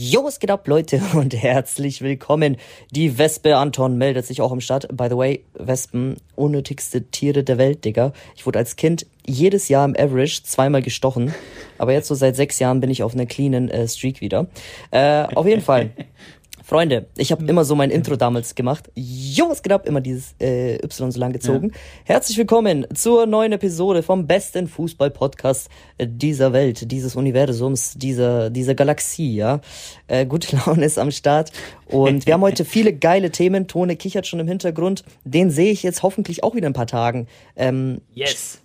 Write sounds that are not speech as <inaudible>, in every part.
Jo, was geht ab, Leute, <laughs> und herzlich willkommen. Die Wespe Anton meldet sich auch im Start. By the way, Wespen, unnötigste Tiere der Welt, Digga. Ich wurde als Kind jedes Jahr im Average zweimal gestochen, aber jetzt so seit sechs Jahren bin ich auf einer cleanen äh, Streak wieder. Äh, auf jeden Fall. <laughs> Freunde, ich habe immer so mein Intro damals gemacht. Jo, was geht ab? Immer dieses äh, Y so lang gezogen. Ja. Herzlich willkommen zur neuen Episode vom besten Fußball-Podcast dieser Welt, dieses Universums, dieser, dieser Galaxie, ja. Äh, gute <laughs> Laune ist am Start. Und wir haben heute <laughs> viele geile Themen. Tone kichert schon im Hintergrund. Den sehe ich jetzt hoffentlich auch wieder in ein paar Tagen. Ähm, yes.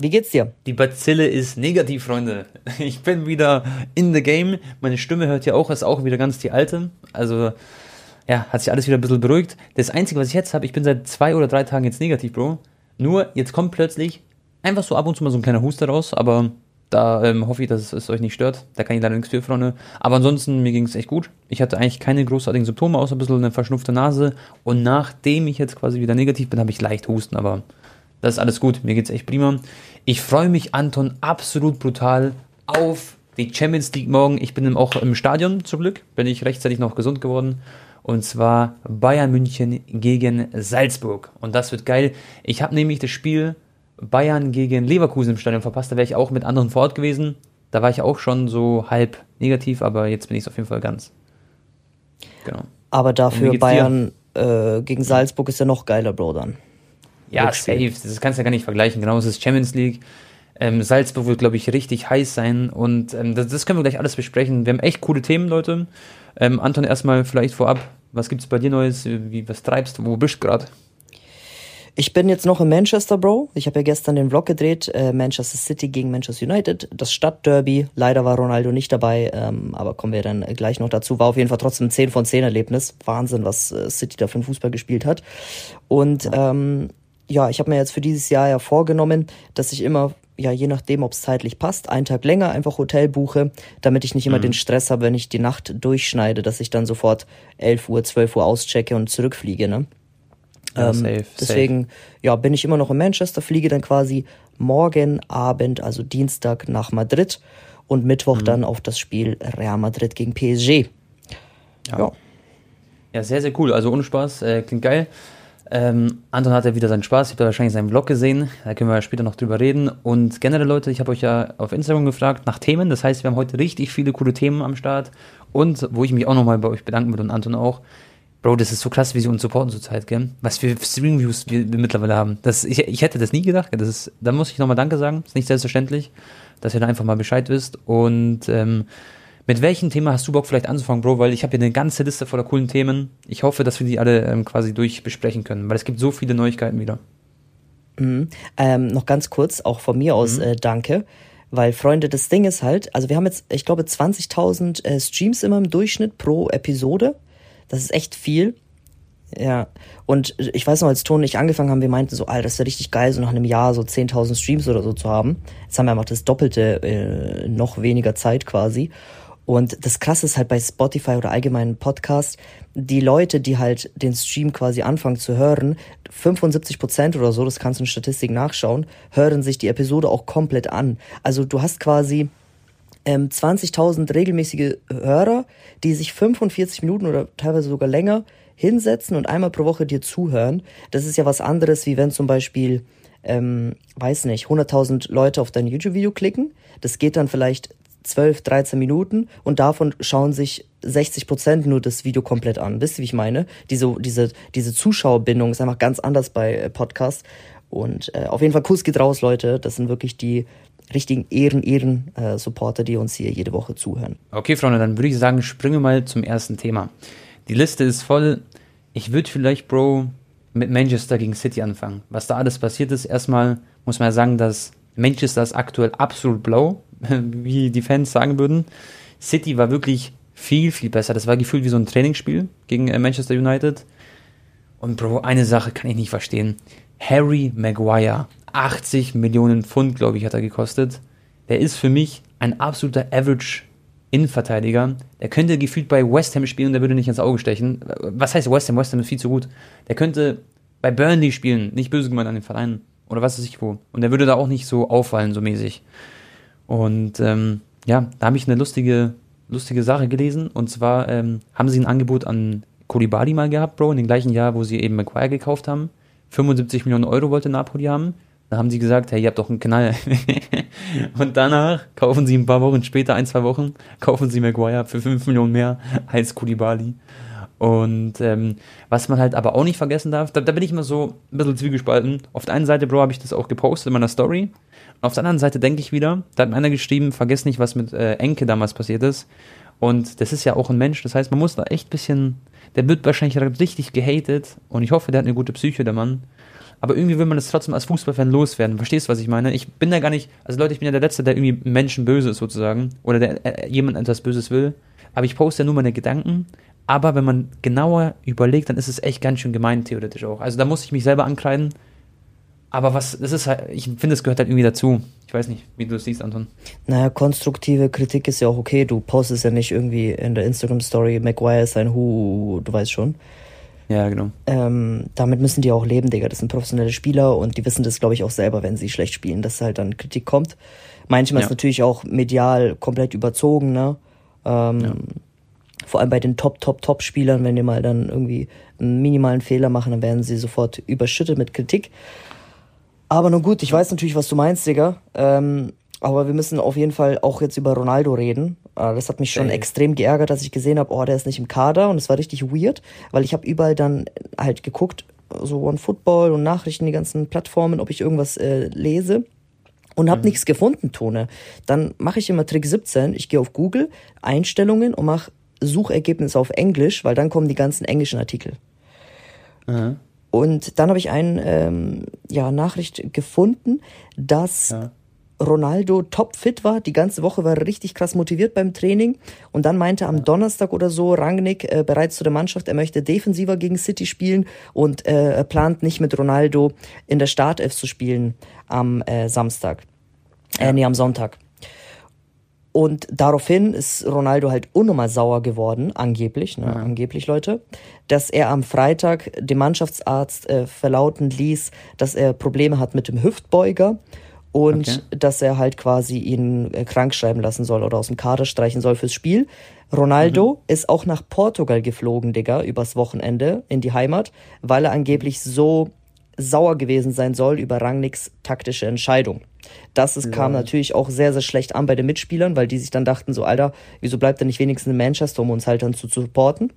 Wie geht's dir? Die Bazille ist negativ, Freunde. <laughs> Ich bin wieder in the game. Meine Stimme hört ja auch, ist auch wieder ganz die alte. Also, ja, hat sich alles wieder ein bisschen beruhigt. Das Einzige, was ich jetzt habe, ich bin seit zwei oder drei Tagen jetzt negativ, Bro. Nur, jetzt kommt plötzlich einfach so ab und zu mal so ein kleiner Huster raus, aber da ähm, hoffe ich, dass es euch nicht stört. Da kann ich leider nichts für, Freunde. Aber ansonsten, mir ging es echt gut. Ich hatte eigentlich keine großartigen Symptome, außer ein bisschen eine verschnupfte Nase. Und nachdem ich jetzt quasi wieder negativ bin, habe ich leicht Husten, aber das ist alles gut. Mir geht's echt prima. Ich freue mich, Anton, absolut brutal auf die Champions League morgen. Ich bin auch im Stadion zum Glück. Bin ich rechtzeitig noch gesund geworden. Und zwar Bayern München gegen Salzburg. Und das wird geil. Ich habe nämlich das Spiel Bayern gegen Leverkusen im Stadion verpasst. Da wäre ich auch mit anderen vor Ort gewesen. Da war ich auch schon so halb negativ, aber jetzt bin ich es auf jeden Fall ganz. Genau. Aber dafür Bayern äh, gegen Salzburg ist ja noch geiler, Bro, dann. Ja, safe. Das kannst du ja gar nicht vergleichen. Genau, es ist Champions League. Ähm, Salzburg wird, glaube ich, richtig heiß sein und ähm, das, das, können wir gleich alles besprechen. Wir haben echt coole Themen, Leute. Ähm, Anton, erstmal vielleicht vorab, was gibt es bei dir Neues? Wie, was treibst du? Wo bist du gerade? Ich bin jetzt noch in Manchester, Bro. Ich habe ja gestern den Vlog gedreht, äh, Manchester City gegen Manchester United, das Stadtderby. Leider war Ronaldo nicht dabei, ähm, aber kommen wir dann gleich noch dazu. War auf jeden Fall trotzdem ein 10 von 10 Erlebnis. Wahnsinn, was äh, City da für einen Fußball gespielt hat. Und ähm, ja, ich habe mir jetzt für dieses Jahr ja vorgenommen, dass ich immer, ja, je nachdem, ob es zeitlich passt, einen Tag länger einfach Hotel buche, damit ich nicht immer mhm. den Stress habe, wenn ich die Nacht durchschneide, dass ich dann sofort 11 Uhr, 12 Uhr auschecke und zurückfliege, ne? Ja, ähm, safe, deswegen, safe. ja, bin ich immer noch in Manchester, fliege dann quasi morgen Abend, also Dienstag nach Madrid und Mittwoch mhm. dann auf das Spiel Real Madrid gegen PSG. Ja. ja. Ja, sehr, sehr cool. Also ohne Spaß, äh, klingt geil. Ähm, Anton hat ja wieder seinen Spaß, ich habe wahrscheinlich seinen Vlog gesehen, da können wir später noch drüber reden. Und generell, Leute, ich habe euch ja auf Instagram gefragt nach Themen, das heißt, wir haben heute richtig viele coole Themen am Start. Und wo ich mich auch nochmal bei euch bedanken würde und Anton auch. Bro, das ist so krass, wie sie uns supporten zurzeit, gell? Was für Streaming-Views wir, wir, mittlerweile haben. Das, ich, ich hätte das nie gedacht. Das ist, da muss ich nochmal Danke sagen. Ist nicht selbstverständlich, dass ihr da einfach mal Bescheid wisst. Und ähm, mit welchem Thema hast du Bock vielleicht anzufangen, Bro? Weil ich habe hier eine ganze Liste voller coolen Themen. Ich hoffe, dass wir die alle ähm, quasi durch besprechen können, weil es gibt so viele Neuigkeiten wieder. Mhm. Ähm, noch ganz kurz, auch von mir aus mhm. äh, danke. Weil, Freunde, das Ding ist halt, also wir haben jetzt, ich glaube, 20.000 äh, Streams immer im Durchschnitt pro Episode. Das ist echt viel. Ja, und ich weiß noch, als Ton und ich angefangen haben, wir meinten so, Alter, das ja richtig geil, so nach einem Jahr so 10.000 Streams oder so zu haben. Jetzt haben wir einfach das Doppelte, äh, noch weniger Zeit quasi. Und das Krasse ist halt bei Spotify oder allgemeinen Podcast, die Leute, die halt den Stream quasi anfangen zu hören, 75 Prozent oder so, das kannst du in Statistik nachschauen, hören sich die Episode auch komplett an. Also du hast quasi ähm, 20.000 regelmäßige Hörer, die sich 45 Minuten oder teilweise sogar länger hinsetzen und einmal pro Woche dir zuhören. Das ist ja was anderes, wie wenn zum Beispiel, ähm, weiß nicht, 100.000 Leute auf dein YouTube-Video klicken. Das geht dann vielleicht 12, 13 Minuten und davon schauen sich 60 Prozent nur das Video komplett an. Wisst ihr, wie ich meine? Diese, diese, diese Zuschauerbindung ist einfach ganz anders bei äh, Podcasts. Und äh, auf jeden Fall Kuss geht raus, Leute. Das sind wirklich die richtigen Ehren, Ehren äh, die uns hier jede Woche zuhören. Okay, Freunde, dann würde ich sagen, springen wir mal zum ersten Thema. Die Liste ist voll. Ich würde vielleicht, Bro, mit Manchester gegen City anfangen. Was da alles passiert ist, erstmal muss man ja sagen, dass Manchester ist aktuell absolut blau. <laughs> wie die Fans sagen würden. City war wirklich viel, viel besser. Das war gefühlt wie so ein Trainingsspiel gegen äh, Manchester United. Und Bro, eine Sache kann ich nicht verstehen. Harry Maguire, 80 Millionen Pfund, glaube ich, hat er gekostet. Der ist für mich ein absoluter Average Innenverteidiger. Der könnte gefühlt bei West Ham spielen und der würde nicht ins Auge stechen. Was heißt West Ham? West Ham ist viel zu gut. Der könnte bei Burnley spielen, nicht böse gemeint an den Verein. Oder was weiß ich wo. Und der würde da auch nicht so auffallen, so mäßig. Und ähm, ja, da habe ich eine lustige lustige Sache gelesen. Und zwar ähm, haben sie ein Angebot an Koulibaly mal gehabt, Bro, in dem gleichen Jahr, wo sie eben Maguire gekauft haben. 75 Millionen Euro wollte Napoli haben. Da haben sie gesagt, hey, ihr habt doch einen Knall. <laughs> und danach kaufen sie ein paar Wochen später, ein, zwei Wochen, kaufen sie Maguire für 5 Millionen mehr als Koulibaly. Und ähm, was man halt aber auch nicht vergessen darf, da, da, bin ich immer so ein bisschen zwiegespalten. Auf der einen Seite, Bro, habe ich das auch gepostet in meiner Story. Auf der anderen Seite denke ich wieder, da hat einer geschrieben, vergesst nicht, was mit äh, Enke damals passiert ist. Und das ist ja auch ein Mensch, das heißt, man muss da echt ein bisschen, der wird wahrscheinlich richtig gehatet. Und ich hoffe, der hat eine gute Psyche, der Mann. Aber irgendwie will man das trotzdem als Fußballfan loswerden. Verstehst du, was ich meine? Ich bin da gar nicht, also Leute, ich bin ja der Letzte, der irgendwie Menschen böse ist sozusagen. Oder der äh, jemand etwas Böses will. Aber ich poste ja nur meine Gedanken aber wenn man genauer überlegt, dann ist es echt ganz schön gemein, theoretisch auch. Also da muss ich mich selber ankreiden. Aber was, das ist halt, ich finde, es gehört halt irgendwie dazu. Ich weiß nicht, wie du es siehst, Anton. Naja, konstruktive Kritik ist ja auch okay. Du postest ja nicht irgendwie in der Instagram-Story, Maguire ist ein Hu, du weißt schon. Ja, genau. Ähm, damit müssen die auch leben, Digga. Das sind professionelle Spieler und die wissen das, glaube ich, auch selber, wenn sie schlecht spielen, dass halt dann Kritik kommt. Manchmal ja. ist natürlich auch medial komplett überzogen, ne? Ähm, ja vor allem bei den Top, Top, Top-Spielern, wenn die mal dann irgendwie einen minimalen Fehler machen, dann werden sie sofort überschüttet mit Kritik. Aber nun gut, ich weiß natürlich, was du meinst, Digga. Ähm, aber wir müssen auf jeden Fall auch jetzt über Ronaldo reden. Äh, das hat mich schon Ey. extrem geärgert, dass ich gesehen habe, oh, der ist nicht im Kader und es war richtig weird, weil ich habe überall dann halt geguckt, so One Football und Nachrichten, die ganzen Plattformen, ob ich irgendwas äh, lese und habe mhm. nichts gefunden, Tone. Dann mache ich immer Trick 17, ich gehe auf Google, Einstellungen und mache Suchergebnis auf Englisch, weil dann kommen die ganzen englischen Artikel. Mhm. Und dann habe ich eine ähm, ja, Nachricht gefunden, dass ja. Ronaldo topfit war. Die ganze Woche war er richtig krass motiviert beim Training. Und dann meinte am Donnerstag oder so Rangnick äh, bereits zu der Mannschaft, er möchte defensiver gegen City spielen und äh, er plant nicht mit Ronaldo in der Startelf zu spielen am äh, Samstag. Äh, ja. Äh, nee, am Sonntag. Und daraufhin ist Ronaldo halt unnormal sauer geworden, angeblich, ne, ja. angeblich Leute, dass er am Freitag dem Mannschaftsarzt äh, verlauten ließ, dass er Probleme hat mit dem Hüftbeuger und okay. dass er halt quasi ihn äh, krank schreiben lassen soll oder aus dem Kader streichen soll fürs Spiel. Ronaldo mhm. ist auch nach Portugal geflogen, Digga, übers Wochenende in die Heimat, weil er angeblich so sauer gewesen sein soll über Rangnicks taktische Entscheidung. Das ist, kam natürlich auch sehr, sehr schlecht an bei den Mitspielern, weil die sich dann dachten, so, Alter, wieso bleibt er nicht wenigstens in Manchester, um uns halt dann zu, zu supporten?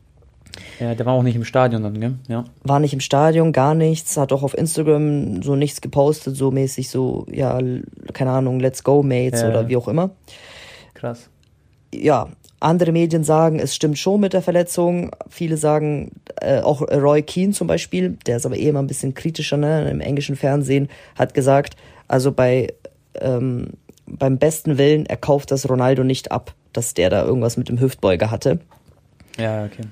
Ja, der war auch nicht im Stadion dann, gell? Ja. War nicht im Stadion, gar nichts, hat auch auf Instagram so nichts gepostet, so mäßig so, ja, keine Ahnung, let's go, Mates ja, oder wie auch immer. Krass. Ja, andere Medien sagen, es stimmt schon mit der Verletzung. Viele sagen, äh, auch Roy Keane zum Beispiel, der ist aber eh immer ein bisschen kritischer, ne, im englischen Fernsehen, hat gesagt, also bei ähm, beim besten Willen, er kauft das Ronaldo nicht ab, dass der da irgendwas mit dem Hüftbeuger hatte. Ja, okay.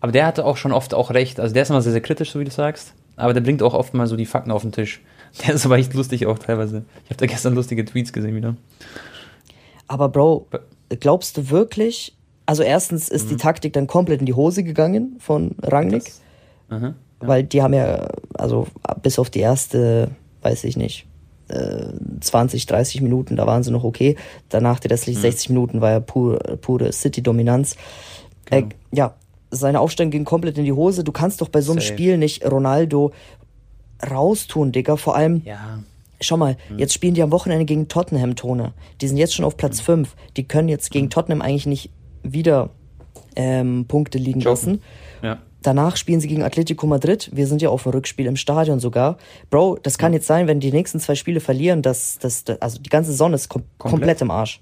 Aber der hatte auch schon oft auch recht. Also der ist immer sehr, sehr kritisch, so wie du sagst. Aber der bringt auch oft mal so die Fakten auf den Tisch. <laughs> Der ist aber echt lustig auch teilweise. Ich habe da gestern lustige Tweets gesehen wieder. Aber Bro, glaubst du wirklich, also erstens ist mhm. die Taktik dann komplett in die Hose gegangen von Rangnick. Aha, ja. Weil die haben ja, also bis auf die erste, weiß ich nicht, 20, 30 Minuten, da waren sie noch okay. Danach die restlichen mhm. 60 Minuten war ja pure, pure City-Dominanz. Genau. Äh, ja, seine Aufstellung ging komplett in die Hose. Du kannst doch bei so einem Safe. Spiel nicht Ronaldo raustun, Digga. Vor allem, ja. Schau mal, mhm. jetzt spielen die am Wochenende gegen Tottenham, Tone. Die sind jetzt schon auf Platz mhm. 5. Die können jetzt gegen mhm. Tottenham eigentlich nicht wieder ähm, Punkte liegen Joken. lassen. Ja. Danach spielen sie gegen Atletico Madrid. Wir sind ja auf dem Rückspiel im Stadion sogar. Bro, das kann jetzt sein, wenn die nächsten zwei Spiele verlieren, dass das, also die ganze Sonne ist kom komplett. komplett im Arsch.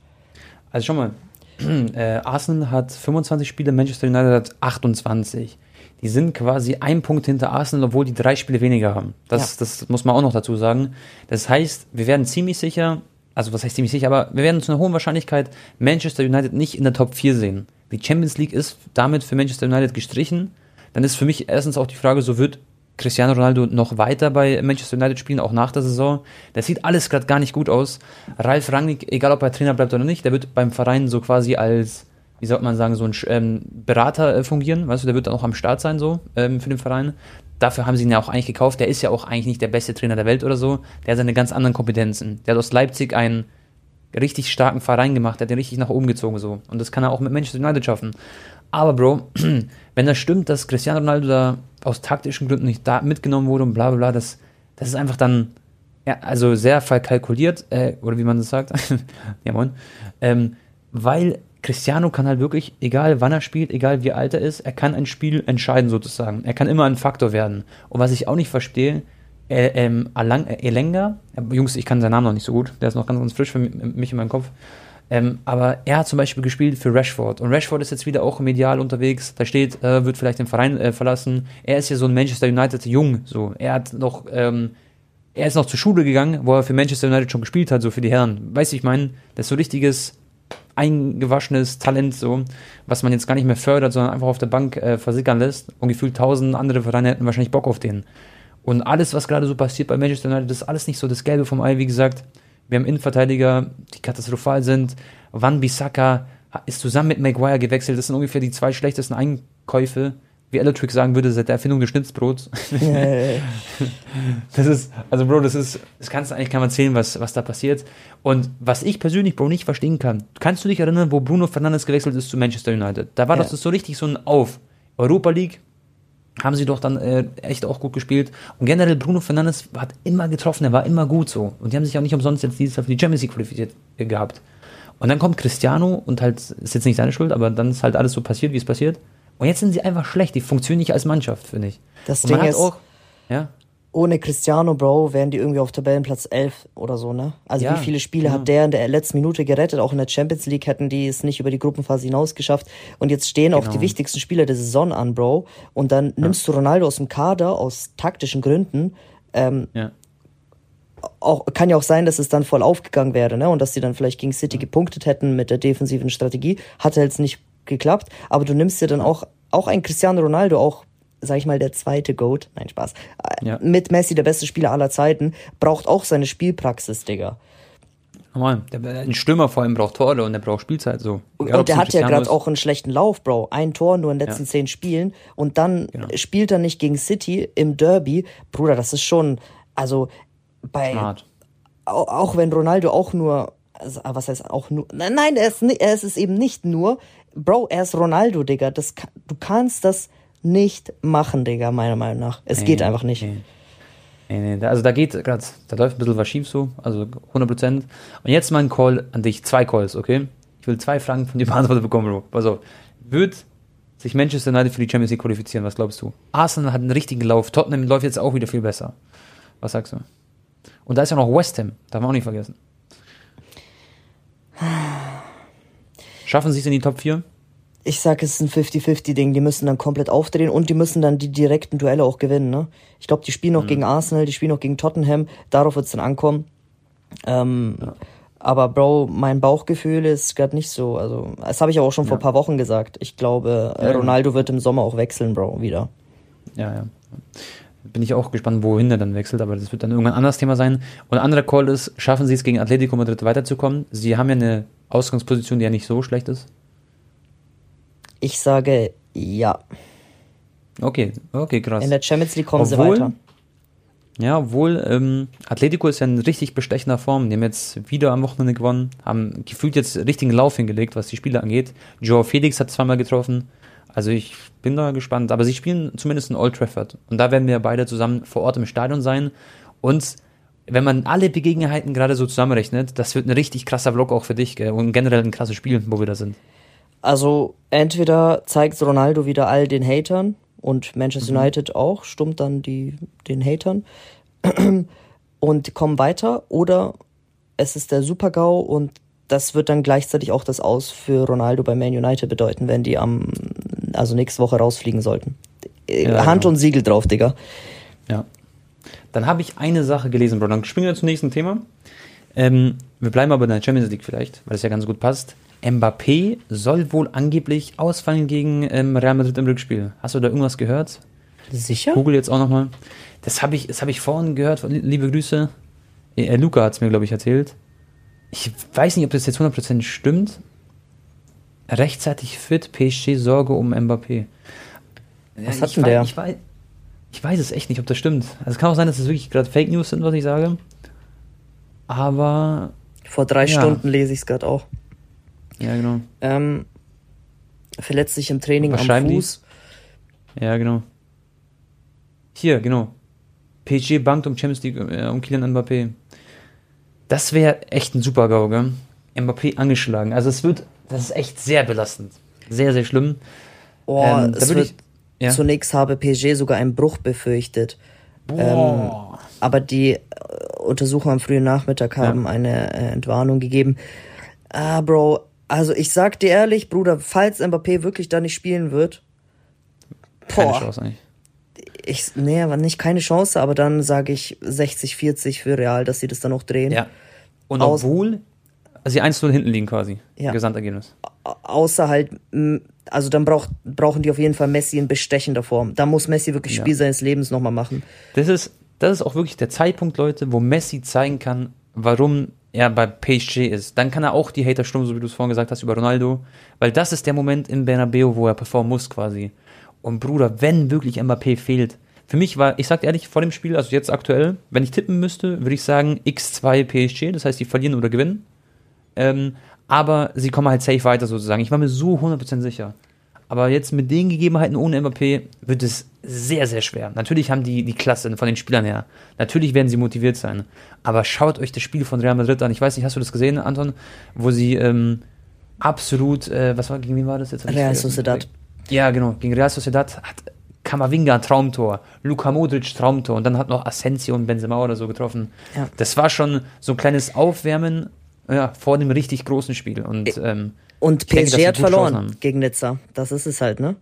Also schau mal, <clears throat> äh, Arsenal hat 25 Spiele, Manchester United hat 28. Die sind quasi ein Punkt hinter Arsenal, obwohl die drei Spiele weniger haben. Das, ja. das muss man auch noch dazu sagen. Das heißt, wir werden ziemlich sicher, also was heißt ziemlich sicher, aber wir werden zu einer hohen Wahrscheinlichkeit Manchester United nicht in der Top 4 sehen. Die Champions League ist damit für Manchester United gestrichen dann ist für mich erstens auch die Frage, so wird Cristiano Ronaldo noch weiter bei Manchester United spielen, auch nach der Saison. Das sieht alles gerade gar nicht gut aus. Ralf Rangnick, egal ob er Trainer bleibt oder nicht, der wird beim Verein so quasi als, wie soll man sagen, so ein ähm, Berater äh, fungieren. Weißt du, der wird dann auch am Start sein, so ähm, für den Verein. Dafür haben sie ihn ja auch eigentlich gekauft. Der ist ja auch eigentlich nicht der beste Trainer der Welt oder so. Der hat seine ganz anderen Kompetenzen. Der hat aus Leipzig einen richtig starken Verein gemacht, der hat den richtig nach oben gezogen so. Und das kann er auch mit Manchester United schaffen. Aber Bro, <clears throat> wenn das stimmt, dass Cristiano Ronaldo da aus taktischen Gründen nicht da mitgenommen wurde und bla bla bla, das, das ist einfach dann, ja, also sehr verkalkuliert, äh, oder wie man das sagt, <laughs> ja moin, ähm, weil Cristiano kann halt wirklich, egal wann er spielt, egal wie alt er ist, er kann ein Spiel entscheiden sozusagen. Er kann immer ein Faktor werden. Und was ich auch nicht verstehe, äh, ähm, äh, Elenga, äh, Jungs, ich kann seinen Namen noch nicht so gut, der ist noch ganz, ganz frisch für mich in meinem Kopf. Ähm, aber er hat zum Beispiel gespielt für Rashford. Und Rashford ist jetzt wieder auch medial unterwegs. Da steht, äh, wird vielleicht den Verein äh, verlassen. Er ist ja so ein Manchester United Jung. So. Er hat noch, ähm, er ist noch zur Schule gegangen, wo er für Manchester United schon gespielt hat, so für die Herren. Weißt du, ich meine, das ist so richtiges eingewaschenes Talent, so, was man jetzt gar nicht mehr fördert, sondern einfach auf der Bank äh, versickern lässt. Und gefühlt tausend andere Vereine hätten wahrscheinlich Bock auf den. Und alles, was gerade so passiert bei Manchester United, das ist alles nicht so das Gelbe vom Ei, wie gesagt. Wir haben Innenverteidiger, die katastrophal sind. Van Bissaka ist zusammen mit Maguire gewechselt. Das sind ungefähr die zwei schlechtesten Einkäufe. Wie Electric sagen würde, seit der Erfindung des Schnitzbrots. <laughs> das ist, also Bro, das ist, das kannst du eigentlich kaum erzählen, was, was da passiert. Und was ich persönlich, Bro, nicht verstehen kann, kannst du dich erinnern, wo Bruno Fernandes gewechselt ist zu Manchester United? Da war ja. das so richtig so ein Auf. Europa League, haben sie doch dann äh, echt auch gut gespielt. Und generell Bruno Fernandes hat immer getroffen, er war immer gut so. Und die haben sich auch nicht umsonst jetzt dieses Jahr für die Champions League qualifiziert äh, gehabt. Und dann kommt Cristiano und halt, ist jetzt nicht seine Schuld, aber dann ist halt alles so passiert, wie es passiert. Und jetzt sind sie einfach schlecht, die funktionieren nicht als Mannschaft, finde ich. Das und Ding ist, auch, ja? ohne Cristiano, Bro, wären die irgendwie auf Tabellenplatz 11 oder so, ne? Also ja, wie viele Spiele ja. hat der in der letzten Minute gerettet? Auch in der Champions League hätten die es nicht über die Gruppenphase hinaus geschafft. Und jetzt stehen genau. auch die genau. wichtigsten Spieler der Saison an, Bro. Und dann nimmst du Ronaldo aus dem Kader aus taktischen Gründen. Ähm, ja. Auch, kann ja auch sein, dass es dann voll aufgegangen wäre, ne? Und dass sie dann vielleicht gegen City gepunktet hätten mit der defensiven Strategie. Hat jetzt nicht geklappt. Aber du nimmst dir dann auch, auch ein Cristiano Ronaldo, auch sag ich mal, der zweite Goat, nein, Spaß, ja. mit Messi der beste Spieler aller Zeiten, braucht auch seine Spielpraxis, Digga. Normal. Ein Stürmer vor allem braucht Tore und der braucht Spielzeit so. Und, und der hat ja gerade auch einen schlechten Lauf, Bro. Ein Tor nur in den letzten ja. zehn Spielen und dann genau. spielt er nicht gegen City im Derby. Bruder, das ist schon, also bei. Smart. Auch wenn Ronaldo auch nur, also, was heißt auch nur, nein, er ist, er ist es eben nicht nur. Bro, er ist Ronaldo, Digga. Das, du kannst das nicht machen, Digga, meiner Meinung nach. Es nee, geht einfach nicht. Nee. Nee, nee, also da geht gerade, da läuft ein bisschen was schief so, also 100 Prozent. Und jetzt mal ein Call an dich, zwei Calls, okay? Ich will zwei Fragen von dir beantwortet bekommen, Bro. Also, wird sich Manchester United für die Champions League qualifizieren, was glaubst du? Arsenal hat einen richtigen Lauf, Tottenham läuft jetzt auch wieder viel besser. Was sagst du? Und da ist ja noch West Ham, darf man auch nicht vergessen. Schaffen sie es in die Top 4? ich sag, es ist ein 50-50-Ding. Die müssen dann komplett aufdrehen und die müssen dann die direkten Duelle auch gewinnen. Ne? Ich glaube, die spielen noch mhm. gegen Arsenal, die spielen noch gegen Tottenham. Darauf wird es dann ankommen. Ähm, ja. Aber Bro, mein Bauchgefühl ist gerade nicht so. Also, das habe ich auch schon ja. vor paar Wochen gesagt. Ich glaube, ja, Ronaldo wird im Sommer auch wechseln, Bro, wieder. Ja, ja. Bin ich auch gespannt, wohin er dann wechselt, aber das wird dann irgendwann ein anderes Thema sein. Und ein anderer Call ist, schaffen sie es gegen Atletico Madrid weiterzukommen? Sie haben ja eine Ausgangsposition, die ja nicht so schlecht ist. Ich sage ja. Okay, okay, krass. In der Champions League kommen obwohl, sie weiter. Ja, obwohl ähm, Atletico ist ja in richtig bestechender Form. Die haben jetzt wieder am Wochenende gewonnen, haben gefühlt jetzt richtigen Lauf hingelegt, was die Spiele angeht. Joao Felix hat zweimal getroffen. Also ich bin da gespannt. Aber sie spielen zumindest in Old Trafford. Und da werden wir beide zusammen vor Ort im Stadion sein. Und wenn man alle Begegnungen gerade so zusammenrechnet, das wird ein richtig krasser Vlog auch für dich gell? und generell ein krasses Spiel, wo wir da sind. Also entweder zeigt Ronaldo wieder all den Hatern und Manchester mhm. United auch, stummt dann die, den Hatern <clears throat> und kommen weiter oder es ist der Super-GAU und das wird dann gleichzeitig auch das Aus für Ronaldo bei Man United bedeuten, wenn die am, also nächste Woche rausfliegen sollten. Ja, Hand genau. und Siegel drauf, Digga. Ja. Dann habe ich eine Sache gelesen, Bro. Dann springen wir zum nächsten Thema. Ähm, wir bleiben aber in der Champions League vielleicht, weil es ja ganz gut passt. Mbappé soll wohl angeblich ausfallen gegen ähm, Real Madrid im Rückspiel. Hast du da irgendwas gehört? Sicher? Google jetzt auch nochmal. Das habe ich, hab ich vorhin gehört. Liebe Grüße. Äh, Luca hat es mir, glaube ich, erzählt. Ich weiß nicht, ob das jetzt 100% stimmt. Rechtzeitig fit, PSG Sorge um Mbappé. Was hat denn der? Ich weiß, ich weiß es echt nicht, ob das stimmt. Also es kann auch sein, dass es das wirklich gerade Fake News sind, was ich sage. Aber Vor drei Ja. Stunden lese ich es gerade auch. Ja, genau. Ähm, verletzt sich im Training Was am schreiben die? Fuß. Ja, genau. Hier, genau. PSG bankt um Champions League, äh, um Kylian Mbappé. Das wäre echt ein super GAU, gell? Mbappé angeschlagen. Also es wird, das ist echt sehr belastend. Sehr, sehr schlimm. Oh, Ähm, es wird, ich- ja. Zunächst habe PSG sogar einen Bruch befürchtet. Boah. Aber die äh, Untersucher am frühen Nachmittag haben eine äh, Entwarnung gegeben. Ah, Bro, also ich sag dir ehrlich, Bruder, falls Mbappé wirklich da nicht spielen wird, Keine boah, Chance eigentlich. ich, nee, aber nicht keine Chance, aber dann sage ich 60, 40 für Real, dass sie das dann auch drehen. Ja. Und Aus- obwohl sie 1-0 hinten liegen quasi. Ja. Gesamtergebnis. Au- Außer halt, also dann braucht, brauchen die auf jeden Fall Messi in bestechender Form. Da muss Messi wirklich Ja. Spiel seines Lebens nochmal machen. Das ist, das ist auch wirklich der Zeitpunkt, Leute, wo Messi zeigen kann, warum er bei PSG ist. Dann kann er auch die Hater stummen, so wie du es vorhin gesagt hast, über Ronaldo. Weil das ist der Moment im Bernabeu, wo er performen muss quasi. Und Bruder, wenn wirklich Mbappé fehlt, für mich war, ich sag ehrlich, vor dem Spiel, also jetzt aktuell, wenn ich tippen müsste, würde ich sagen X2 PSG, das heißt, die verlieren oder gewinnen. Ähm, aber sie kommen halt safe weiter sozusagen. Ich war mir so 100% sicher. Aber jetzt mit den Gegebenheiten ohne Mbappé wird es sehr, sehr schwer. Natürlich haben die die Klasse von den Spielern her. Natürlich werden sie motiviert sein. Aber schaut euch das Spiel von Real Madrid an. Ich weiß nicht, hast du das gesehen, Anton? Wo sie ähm, absolut, äh, was war, gegen wen war das jetzt? Real. Sociedad. Ja, genau. Gegen Real Sociedad hat Kamavinga ein Traumtor, Luka Modric Traumtor und dann hat noch Asensio und Benzema oder so getroffen. Ja. Das war schon so ein kleines Aufwärmen ja, vor dem richtig großen Spiel. Und ähm, Und denke, PSG sie hat verloren gegen Nizza. Das ist es halt, ne?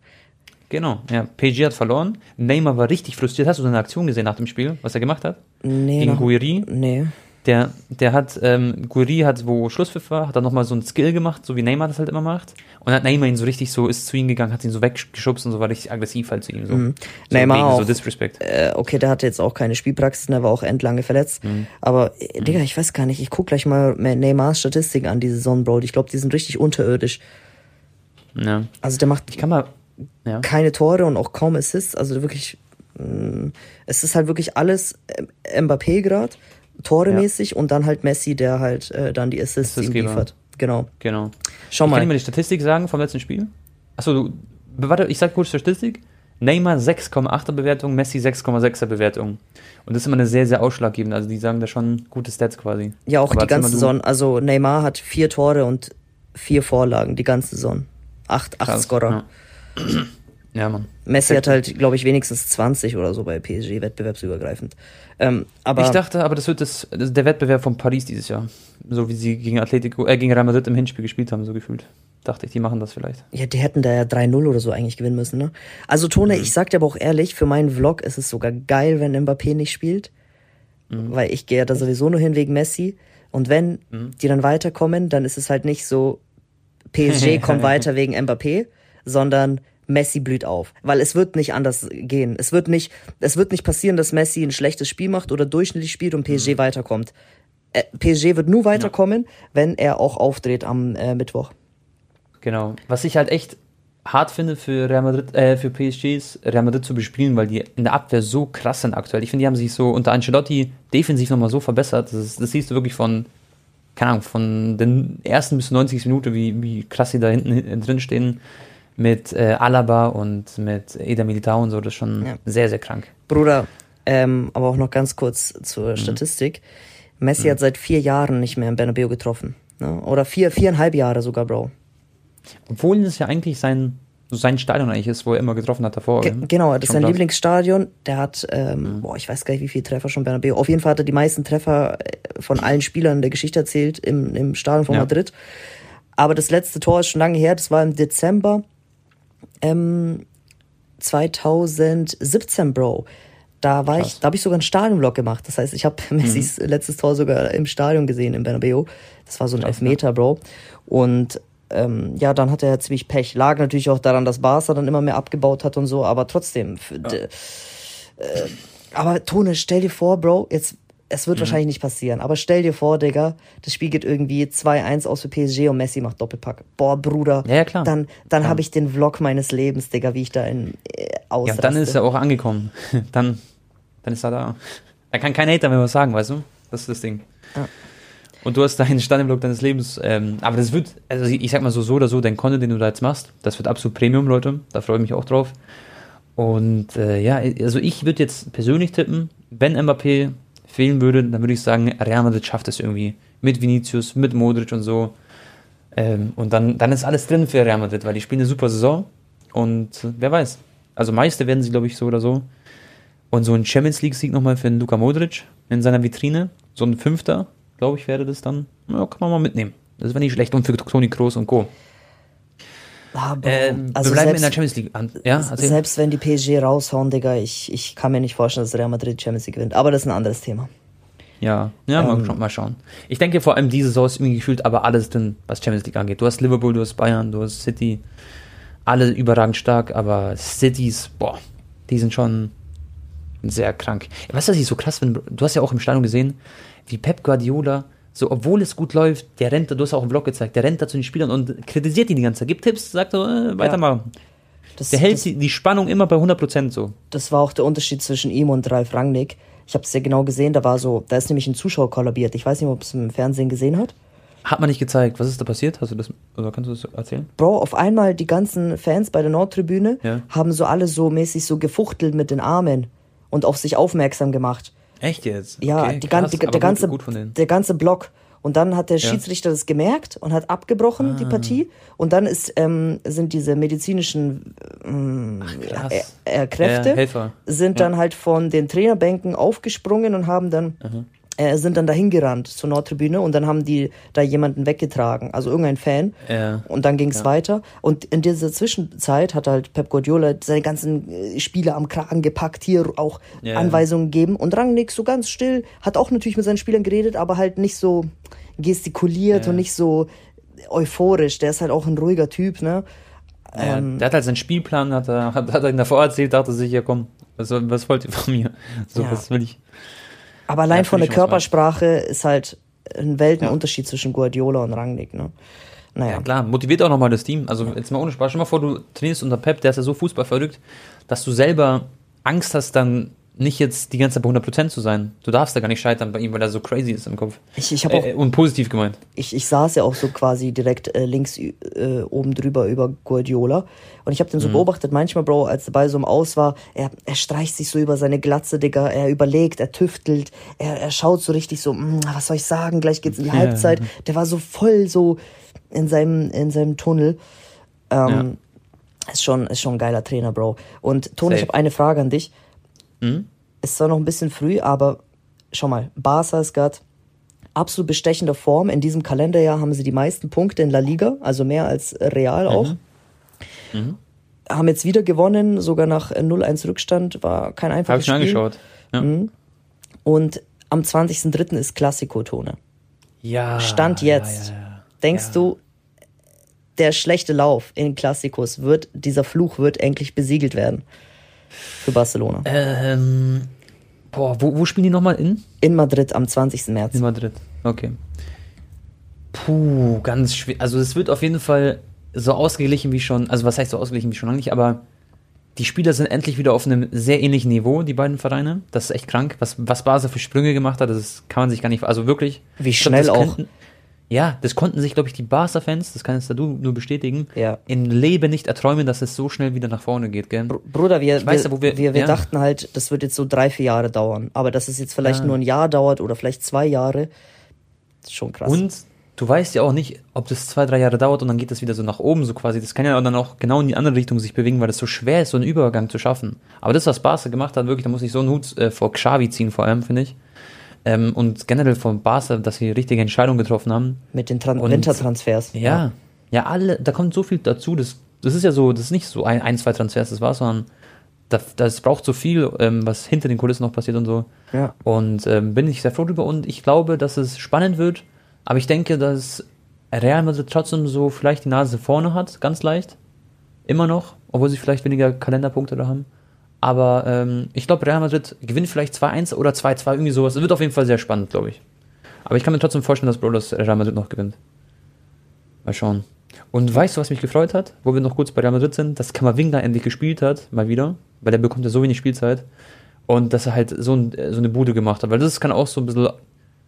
genau, ja, PSG hat verloren. Neymar war richtig frustriert. Hast du seine Aktion gesehen nach dem Spiel, was er gemacht hat? Nee. Gegen Guiri. Nee. Der, der hat, ähm, Guiri hat, wo Schlusspfiff war, hat dann nochmal so einen Skill gemacht, so wie Neymar das halt immer macht. Und hat Neymar ihn so richtig so, ist zu ihm gegangen, hat ihn so weggeschubst und so war richtig aggressiv halt zu ihm. So, so Mhm. Neymar wegen auch. So Disrespect. Äh, okay, der hatte jetzt auch keine Spielpraxis, der war auch endlange verletzt. Mhm. Aber, äh, Digga, ich weiß gar nicht, ich guck gleich mal Neymars Statistiken an, die Saison, Bro. Ich glaube, die sind richtig unterirdisch. Ja. Also der macht Ich kann mal, ja. keine Tore und auch kaum Assists. Also wirklich, mh, es ist halt wirklich alles äh, Mbappé grad, toremäßig und dann halt Messi, der halt äh, dann die Assists Assistgeber. liefert. Genau. Genau. Schau Ich kann mal. mal die Statistik sagen vom letzten Spiel. Achso, du, warte, ich sag kurz Statistik. Neymar 6,8er Bewertung, Messi 6,6er Bewertung. Und das ist immer eine sehr, sehr ausschlaggebend. Also die sagen da schon gute Stats quasi. Ja, auch Aber die mal ganze. Saison. Also Neymar hat vier Tore und vier Vorlagen, die ganze Saison. Acht, acht Krass, Scorer. Ja. <clears throat> ja, Mann. Messi hat halt, glaube ich, wenigstens 20 oder so bei PSG, wettbewerbsübergreifend. Ähm, aber ich dachte, aber das wird das, das der Wettbewerb von Paris dieses Jahr. So wie sie gegen Atletico, äh, gegen Real Madrid im Hinspiel gespielt haben, so gefühlt. Dachte ich, die machen das vielleicht. ja, die hätten da ja 3-0 oder so eigentlich gewinnen müssen, ne? Also Tone, ich sag dir aber auch ehrlich, für meinen Vlog ist es sogar geil, wenn Mbappé nicht spielt. Weil ich gehe ja da sowieso nur hin wegen Messi. Und wenn die dann weiterkommen, dann ist es halt nicht so, PSG kommt <laughs> weiter wegen Mbappé, sondern Messi blüht auf. Weil es wird nicht anders gehen. Es wird nicht, es wird nicht passieren, dass Messi ein schlechtes Spiel macht oder durchschnittlich spielt und PSG weiterkommt. Äh, PSG wird nur weiterkommen, wenn er auch aufdreht am äh, Mittwoch. Genau. Was ich halt echt hart finde für Real Madrid, äh, für PSG ist, Real Madrid zu bespielen, weil die in der Abwehr so krass sind aktuell. Ich finde, die haben sich so unter Ancelotti defensiv nochmal so verbessert. Das, ist, das siehst du wirklich von, keine Ahnung, von den ersten bis 90. Minute, wie, wie krass sie da hinten hin- drin stehen. Mit äh, Alaba und mit Eda Militao und so, das ist schon Ja. sehr, sehr krank. Bruder, ähm, aber auch noch ganz kurz zur Statistik. Messi hat seit vier Jahren nicht mehr im Bernabeu getroffen. Ne? Oder vier, viereinhalb Jahre sogar, Bro. Obwohl es ja eigentlich sein, so sein Stadion eigentlich ist, wo er immer getroffen hat davor. Ge genau, das ist sein. Lieblingsstadion. Der hat, ähm, boah, ich weiß gar nicht, wie viele Treffer schon Bernabeu. Auf jeden Fall hat er die meisten Treffer äh, von allen Spielern der Geschichte erzählt im, im Stadion von Ja. Madrid. Aber das letzte Tor ist schon lange her. Das war im Dezember ähm, 2017, Bro. Da war Krass. ich, da habe ich sogar einen Stadionvlog gemacht. Das heißt, ich habe <laughs> Messis letztes Tor sogar im Stadion gesehen im Bernabeu. Das war so ein Krass, Elfmeter, Bro. Und ähm, ja, dann hat er ziemlich Pech. Lag natürlich auch daran, dass Barca dann immer mehr abgebaut hat und so, aber trotzdem. d- Äh, aber Tone, stell dir vor, Bro, jetzt, es Mhm. wird wahrscheinlich nicht passieren, aber stell dir vor, Digga, das Spiel geht irgendwie 2-1 aus für PSG und Messi macht Doppelpack. Boah, Bruder. Ja, ja, klar. Dann, dann habe ich den Vlog meines Lebens, Digga, wie ich da in äh, Ja, ausraste. und dann ist er auch angekommen. <laughs> Dann, dann ist er da. Er kann kein Hater mehr was sagen, weißt du? Das ist das Ding. Ja. Und du hast deinen Standardblock deines Lebens. Ähm, aber das wird, also ich sag mal so, so oder so, dein Content, den du da jetzt machst, das wird absolut Premium, Leute. Da freue ich mich auch drauf. Und äh, ja, also ich würde jetzt persönlich tippen, wenn Mbappé fehlen würde, dann würde ich sagen, Real Madrid schafft es irgendwie. Mit Vinicius, mit Modric und so. Ähm, und dann, dann ist alles drin für Real Madrid, weil die spielen eine super Saison. Und wer weiß. Also Meister werden sie, glaube ich, so oder so. Und so ein Champions League-Sieg nochmal für den Luka Modric in seiner Vitrine. So ein Fünfter, glaube ich, wäre das dann. Ja, kann man mal mitnehmen. Das wäre nicht schlecht. Und für Toni Kroos und Co. Aber, ähm, also wir bleiben selbst, in der Champions League an. Ja, selbst wenn die PSG raushauen, Digga, ich, ich kann mir nicht vorstellen, dass Real Madrid Champions League gewinnt. Aber das ist ein anderes Thema. Ja, ja, ähm, mal, mal, schauen. Ich denke vor allem diese Saison ist irgendwie gefühlt aber alles drin, was Champions League angeht. Du hast Liverpool, du hast Bayern, du hast City. Alle überragend stark, aber Cities, boah, die sind schon sehr krank. Weißt du, was ich so krass finde? Du hast ja auch im Stadion gesehen, wie Pep Guardiola, so obwohl es gut läuft, der rennt, du hast auch im Vlog gezeigt, der rennt da zu den Spielern und kritisiert die die ganze Zeit, gibt Tipps, sagt so, äh, weitermachen. Ja. Das, der hält das, die, die Spannung immer bei 100% so. Das war auch der Unterschied zwischen ihm und Ralf Rangnick. Ich habe es sehr genau gesehen, da war so, da ist nämlich ein Zuschauer kollabiert. Ich weiß nicht, ob es im Fernsehen gesehen hat. Hat man nicht gezeigt. Was ist da passiert? Hast du das, oder kannst du das erzählen? Bro, auf einmal die ganzen Fans bei der Nordtribüne ja. haben so alle so mäßig so gefuchtelt mit den Armen und auf sich aufmerksam gemacht. Echt jetzt? Ja, die, krass, die, der, ganze, der ganze Block. Und dann hat der Schiedsrichter ja. das gemerkt und hat abgebrochen, ah. die Partie. Und dann ist, ähm, sind diese medizinischen ähm, Ach, äh, Kräfte ja, sind dann halt von den Trainerbänken aufgesprungen und haben dann Aha äh, sind dann dahin gerannt zur Nordtribüne und dann haben die da jemanden weggetragen, also irgendein Fan. Ja. Und dann ging es ja. weiter. Und in dieser Zwischenzeit hat halt Pep Guardiola seine ganzen äh, Spieler am Kragen gepackt, hier auch ja. Anweisungen gegeben. Und Rangnick so ganz still, hat auch natürlich mit seinen Spielern geredet, aber halt nicht so gestikuliert und nicht so euphorisch. Der ist halt auch ein ruhiger Typ, ne? Ja, ähm, der hat halt seinen Spielplan, hat er, hat, hat er ihn davor erzählt, dachte sich, ja komm, was, was wollt ihr von mir? So, ja. was will ich? Aber allein von der Körpersprache ist halt ein Weltenunterschied ja. zwischen Guardiola und Rangnick, ne? Naja. Ja, klar, motiviert auch nochmal das Team. Also jetzt mal ohne Spaß, stell mal vor, du trainierst unter Pep, der ist ja so fußballverrückt, dass du selber Angst hast, dann nicht jetzt die ganze Zeit bei 100% zu sein. Du darfst da gar nicht scheitern bei ihm, weil er so crazy ist im Kopf. Ich, ich habe auch. Äh, und positiv gemeint. Ich, ich saß ja auch so quasi direkt äh, links äh, oben drüber über Guardiola. Und ich habe den so mhm. beobachtet, manchmal, Bro, als der Ball so im Aus war, er, er streicht sich so über seine Glatze, Digga, er überlegt, er tüftelt, er, er schaut so richtig so, hm, was soll ich sagen, gleich geht's in die Halbzeit. Der war so voll so in seinem, in seinem Tunnel. Ähm, ja. Ist schon, ist schon ein geiler Trainer, Bro. Und Toni, ich habe eine Frage an dich. Mhm. Ist zwar noch ein bisschen früh, aber schau mal, Barca ist gerade absolut bestechender Form. In diesem Kalenderjahr haben sie die meisten Punkte in La Liga, also mehr als Real auch. Mhm. Mhm. Haben jetzt wieder gewonnen, sogar nach 0-1 Rückstand, war kein einfaches Hab ich Spiel. angeschaut. Ja. Mhm. Und am 20.03. ist Klassiko-Tone. Ja. Stand jetzt. Ja, ja, Denkst du, der schlechte Lauf in Klassikos wird, dieser Fluch wird endlich besiegelt werden? Für Barcelona. Ähm, boah, wo, wo spielen die nochmal in? In Madrid am 20. März. In Madrid, okay. Puh, ganz schwer. Also es wird auf jeden Fall so ausgeglichen wie schon, also was heißt so ausgeglichen wie schon lange nicht, aber die Spieler sind endlich wieder auf einem sehr ähnlichen Niveau, die beiden Vereine. Das ist echt krank. Was, was Basel für Sprünge gemacht hat, das kann man sich gar nicht, also wirklich. Wie schnell glaub, auch. Könnten, ja, das konnten sich, glaube ich, die Barca-Fans, das kannst du nur bestätigen, ja. im Leben nicht erträumen, dass es so schnell wieder nach vorne geht, gell? Br Bruder, wir, wir, ja, wir, wir, wir ja. dachten halt, das wird jetzt so drei, vier Jahre dauern. Aber dass es jetzt vielleicht nur ein Jahr dauert oder vielleicht zwei Jahre, ist schon krass. Und du weißt ja auch nicht, ob das zwei, drei Jahre dauert und dann geht das wieder so nach oben, so quasi. Das kann ja dann auch genau in die andere Richtung sich bewegen, weil das so schwer ist, so einen Übergang zu schaffen. Aber das, was Barca gemacht hat, wirklich, da muss ich so einen Hut äh, vor Xavi ziehen, vor allem, finde ich ähm, und generell von Barca, dass sie richtige Entscheidungen getroffen haben. Mit den Tran und, Wintertransfers. Ja, ja, ja, alle, da kommt so viel dazu. Das, das ist ja so, das ist nicht so ein, ein zwei Transfers, das war, sondern das, das braucht so viel, ähm, was hinter den Kulissen noch passiert und so. Ja. Und ähm, bin ich sehr froh drüber und ich glaube, dass es spannend wird. Aber ich denke, dass Real Madrid trotzdem so vielleicht die Nase vorne hat, ganz leicht. Immer noch, obwohl sie vielleicht weniger Kalenderpunkte da haben. Aber ähm, ich glaube, Real Madrid gewinnt vielleicht 2-1 oder 2-2, irgendwie sowas. Es wird auf jeden Fall sehr spannend, glaube ich. Aber ich kann mir trotzdem vorstellen, dass Bro Real Madrid noch gewinnt. Mal schauen. Und weißt du, was mich gefreut hat, wo wir noch kurz bei Real Madrid sind, dass Kamavinga endlich gespielt hat, mal wieder, weil der bekommt ja so wenig Spielzeit. Und dass er halt so, ein, so eine Bude gemacht hat, weil das kann auch so ein bisschen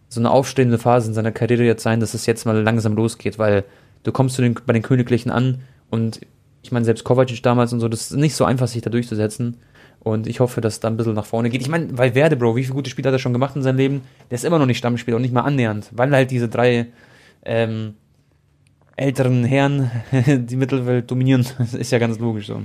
so eine aufstrebende Phase in seiner Karriere jetzt sein, dass es jetzt mal langsam losgeht, weil du kommst zu den, bei den Königlichen an und ich meine, selbst Kovacic damals und so, das ist nicht so einfach, sich da durchzusetzen. Und ich hoffe, dass es da ein bisschen nach vorne geht. Ich meine, weil Werde, Bro, wie viele gute Spiele hat er schon gemacht in seinem Leben? Der ist immer noch nicht Stammspieler und nicht mal annähernd, weil halt diese drei ähm, älteren Herren <laughs> die Mittelwelt dominieren. <laughs> Das ist ja ganz logisch so.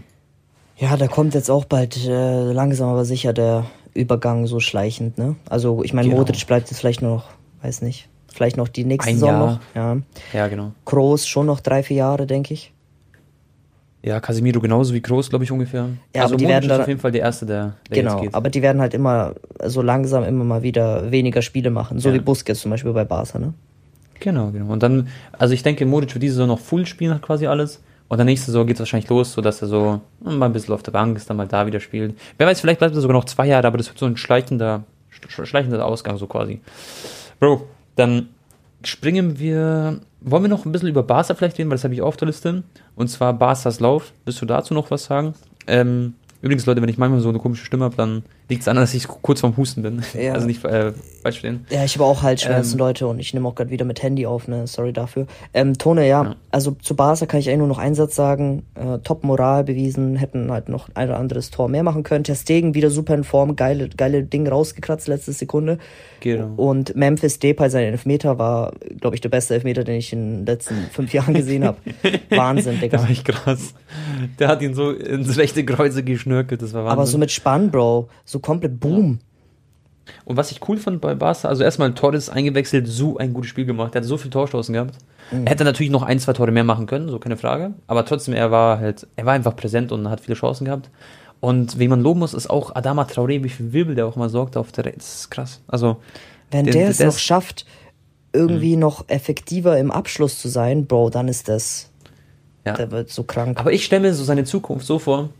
Ja, da kommt jetzt auch bald äh, langsam aber sicher der Übergang so schleichend, ne? Also ich meine, Genau. Modric bleibt jetzt vielleicht noch, weiß nicht, vielleicht noch die nächste Ein Saison Jahr. noch. Ja. Ja, genau. Kroos schon noch drei, vier Jahre, denke ich. Ja, Casemiro genauso wie Groß, glaube ich, ungefähr. Ja, also aber die Modric werden ist dann- auf jeden Fall der Erste, der, der genau, jetzt geht. aber die werden halt immer so langsam immer mal wieder weniger Spiele machen, so Ja. wie Busquets zum Beispiel bei Barca, ne? Genau, genau. Und dann, also ich denke, Modric wird diese Saison noch full spielen, hat quasi alles. Und dann nächste Saison geht es wahrscheinlich los, sodass er so hm, mal ein bisschen auf der Bank ist, dann mal da wieder spielt. Wer weiß, vielleicht bleibt er sogar noch zwei Jahre, aber das wird so ein schleichender, sch- schleichender Ausgang so quasi. Bro, dann springen wir. Wollen wir noch ein bisschen über Barca vielleicht reden, weil das habe ich auch auf der Liste. Und zwar Barca's Lauf. Willst du dazu noch was sagen? Ähm, übrigens, Leute, wenn ich manchmal so eine komische Stimme habe, dann liegt es daran, dass ich kurz vorm Husten bin. Ja. Also nicht äh, falsch verstehen. Ja, ich habe auch Halsschmerzen, Ähm. Leute, und ich nehme auch gerade wieder mit Handy auf, ne? Sorry dafür. Ähm, Tone, ja, Ja. also zu Barca kann ich eigentlich nur noch einen Satz sagen. Äh, top Moral bewiesen, hätten halt noch ein oder anderes Tor mehr machen können. Ter Stegen wieder super in Form, geile, geile Ding rausgekratzt letzte Sekunde. Genau. Und Memphis Depay, sein Elfmeter, war, glaube ich, der beste Elfmeter, den ich in den letzten <laughs> fünf Jahren gesehen habe. Wahnsinn, Der Digga. <laughs> war echt krass. Der hat ihn so ins rechte Kreuze geschnörkelt, das war Wahnsinn. Aber so mit Spann, Bro. So komplett Boom. Und was ich cool fand bei Barca, also erstmal Torres eingewechselt, so ein gutes Spiel gemacht. Er hat so viel Torchancen gehabt. Mhm. Er hätte natürlich noch ein, zwei Tore mehr machen können, so keine Frage. Aber trotzdem, er war halt, er war einfach präsent und hat viele Chancen gehabt. Und wen man loben muss, ist auch Adama Traoré, wie viel Wirbel der auch mal sorgt auf der Re- Das ist krass. Also, Wenn Der- der, es noch schafft, irgendwie noch effektiver im Abschluss zu sein, Bro, dann ist das. ja. Der wird so krank. Aber ich stelle mir so seine Zukunft so vor.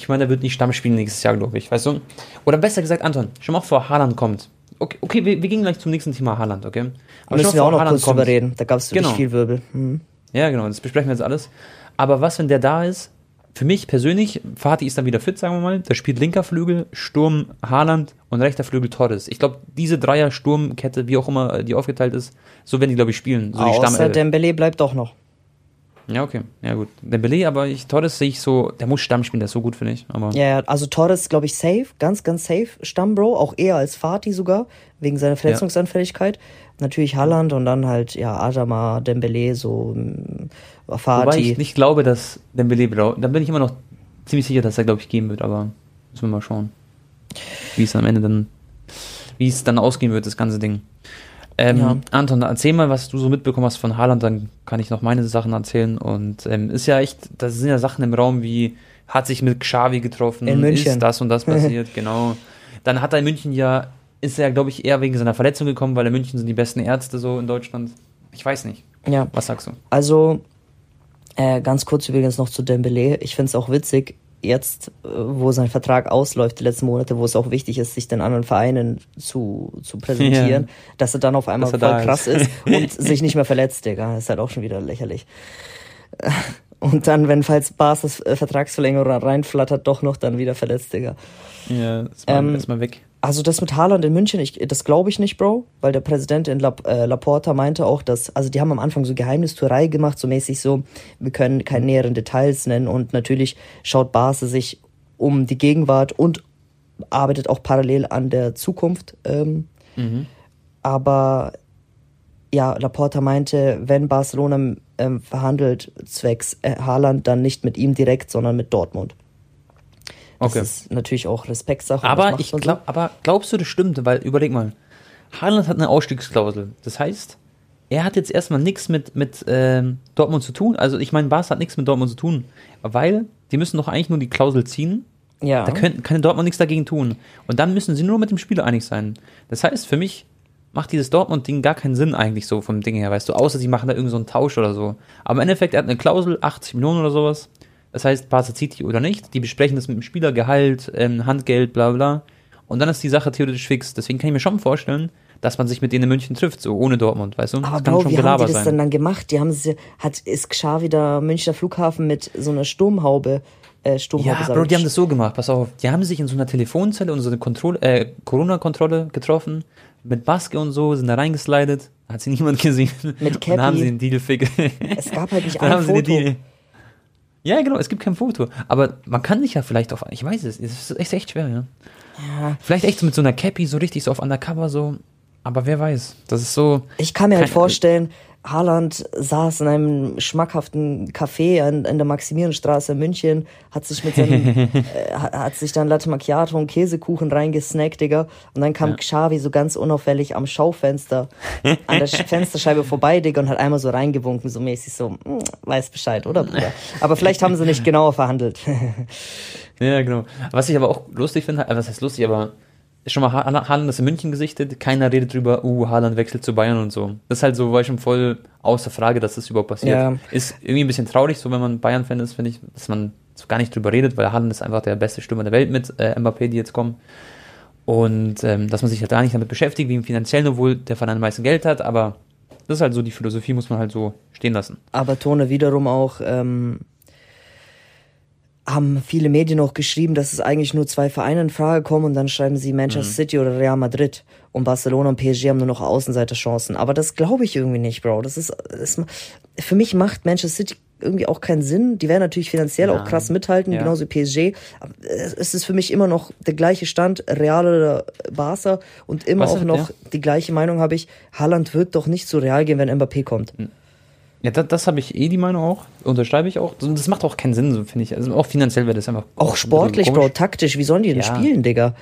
Ich meine, er wird nicht Stamm spielen nächstes Jahr, glaube ich, weißt du? Oder besser gesagt, Anton, schon mal vor, Haaland kommt. Okay, okay wir, wir gehen gleich zum nächsten Thema Haaland, okay? Da müssen wir auch noch kurz kommt. drüber reden. Da gab es Genau. viel Wirbel. Mhm. Ja, genau, das besprechen wir jetzt alles. Aber was, wenn der da ist? Für mich persönlich, Fatih ist dann wieder fit, sagen wir mal. Der spielt linker Flügel, Sturm Haaland und rechter Flügel Torres. Ich glaube, diese Dreier-Sturmkette, wie auch immer äh, die aufgeteilt ist, so werden die, glaube ich, spielen. So Außer. Dembele bleibt doch noch. Ja, okay. Ja, gut. Dembele, aber ich, Torres sehe ich so, der muss Stamm spielen, der ist so gut, finde ich. Aber Ja, ja, also Torres, glaube ich, safe, ganz, ganz safe Stammbro, auch eher als Fatih sogar, wegen seiner Verletzungsanfälligkeit. Natürlich Haaland und dann halt, ja, Adama, Dembele, so mm, wobei Fatih. ich nicht glaube, dass Dembele braucht. Dann bin ich immer noch ziemlich sicher, dass er, glaube ich, gehen wird, aber müssen wir mal schauen. Wie es am Ende dann, wie es dann ausgehen wird, das ganze Ding. Ähm, Ja. Anton, erzähl mal, was du so mitbekommen hast von Haaland, dann kann ich noch meine Sachen erzählen. Und ähm, ist ja echt, da sind ja Sachen im Raum wie, hat sich mit Xavi getroffen, In München. ist das und das <laughs> passiert, genau. Dann hat er in München ja, ist er, glaube ich, eher wegen seiner Verletzung gekommen, weil in München sind die besten Ärzte so in Deutschland. Ich weiß nicht. Ja, Was sagst du? Also, äh, ganz kurz übrigens noch zu Dembele. Ich finde es auch witzig, jetzt, äh, wo sein Vertrag ausläuft, die letzten Monate, wo es auch wichtig ist, sich den anderen Vereinen zu, zu präsentieren, Ja. dass er dann auf einmal voll da krass ist. ist <laughs> und sich nicht mehr verletzt, Digga. ist halt auch schon wieder lächerlich. Und dann, wenn falls Bas das äh, Vertragsverlängerung reinflattert, doch noch dann wieder verletzt, Digga. Ja, ist mal, Ähm, ist mal weg. Also das mit Haaland in München, ich, das glaube ich nicht, Bro, weil der Präsident in La, äh, Laporta meinte auch, dass, also die haben am Anfang so Geheimnistuerei gemacht, so mäßig so, wir können keine näheren Details nennen und natürlich schaut Barca sich um die Gegenwart und arbeitet auch parallel an der Zukunft. Ähm, Mhm. aber ja, Laporta meinte, wenn Barcelona ähm, verhandelt zwecks äh, Haaland, dann nicht mit ihm direkt, sondern mit Dortmund. Das Okay. ist natürlich auch Respektsache. Aber ich man so. glaub, aber glaubst du, das stimmt? Weil überleg mal, Haaland hat eine Ausstiegsklausel. Das heißt, er hat jetzt erstmal nichts mit, mit ähm, Dortmund zu tun. Also ich meine, Barca hat nichts mit Dortmund zu tun, weil die müssen doch eigentlich nur die Klausel ziehen. Ja. Da können, kann Dortmund nichts dagegen tun. Und dann müssen sie nur mit dem Spieler einig sein. Das heißt, für mich macht dieses Dortmund-Ding gar keinen Sinn eigentlich so vom Ding her, weißt du, außer sie machen da irgend so einen Tausch oder so. Aber im Endeffekt, er hat eine Klausel, 80 Millionen oder sowas. Das heißt, Barca die oder nicht. Die besprechen das mit dem Spieler, Gehalt, ähm, Handgeld, bla bla. Und dann ist die Sache theoretisch fix. Deswegen kann ich mir schon vorstellen, dass man sich mit denen in München trifft, so ohne Dortmund, weißt du? Aber das kann Bro, schon wie haben die das sein. denn dann gemacht? Die haben sie, hat, ist Xavi da Münchner Flughafen mit so einer Sturmhaube, äh, Sturmhaube, Ja, Bro, die haben das so gemacht, pass auf. Die haben sich in so einer Telefonzelle und so eine Kontrolle, äh, Corona-Kontrolle getroffen. mit Maske und so, sind da reingeslidet, hat sie <laughs> niemand gesehen. Mit Dann haben Cappy. sie den Deal fix. Es gab halt nicht <laughs> ein Foto. Ja, genau, es gibt kein Foto. Aber man kann sich ja vielleicht auf, ich weiß es, es ist echt, echt schwer, ja. Ja, Vielleicht echt so mit so einer Cappy, so richtig so auf Undercover, so. Aber wer weiß. Das ist so. Ich kann mir halt vorstellen, Haaland saß in einem schmackhaften Café in, in der Maximilianstraße in München, hat sich mit seinem, <laughs> äh, hat sich dann Latte Macchiato und Käsekuchen reingesnackt, Digga. Und dann kam Xavi so ganz unauffällig am Schaufenster an der Sch- <laughs> Fensterscheibe vorbei, Digga, und hat einmal so reingewunken, so mäßig so, "Hm, weiß Bescheid, oder Bruder? Aber vielleicht haben sie nicht <laughs> genauer verhandelt. Ja, genau. Was ich aber auch lustig finde, äh, was heißt lustig, aber schon mal Ha- Haaland ist in München gesichtet, keiner redet drüber, uh, Haaland wechselt zu Bayern und so. Das ist halt so, war schon voll außer Frage, dass das überhaupt passiert. Ja. Ist irgendwie ein bisschen traurig, so wenn man Bayern-Fan ist, finde ich, dass man so gar nicht drüber redet, weil Haaland ist einfach der beste Stürmer der Welt mit äh, Mbappé, die jetzt kommen. Und ähm, dass man sich halt gar nicht damit beschäftigt, wie im finanziellen, obwohl der Verein am meisten Geld hat, aber das ist halt so, die Philosophie muss man halt so stehen lassen. Aber Tone wiederum auch, ähm, haben viele Medien auch geschrieben, dass es eigentlich nur zwei Vereine in Frage kommen und dann schreiben sie Manchester City oder Real Madrid und Barcelona und PSG haben nur noch Außenseiterchancen. Aber das glaube ich irgendwie nicht, Bro. Das ist, das, für mich macht Manchester City irgendwie auch keinen Sinn. Die werden natürlich finanziell auch Nein. krass mithalten, Ja. genauso wie PSG. Aber es ist für mich immer noch der gleiche Stand, Real oder Barca und immer Was auch noch ja. die gleiche Meinung habe ich. Haaland wird doch nicht zu Real gehen, wenn Mbappé kommt. Ja, das, das habe ich eh die Meinung auch, unterschreibe ich auch. Und das macht auch keinen Sinn, so finde ich. Also auch finanziell wäre das einfach. Auch sportlich. Bro, taktisch, wie sollen die denn Ja. spielen, Digga?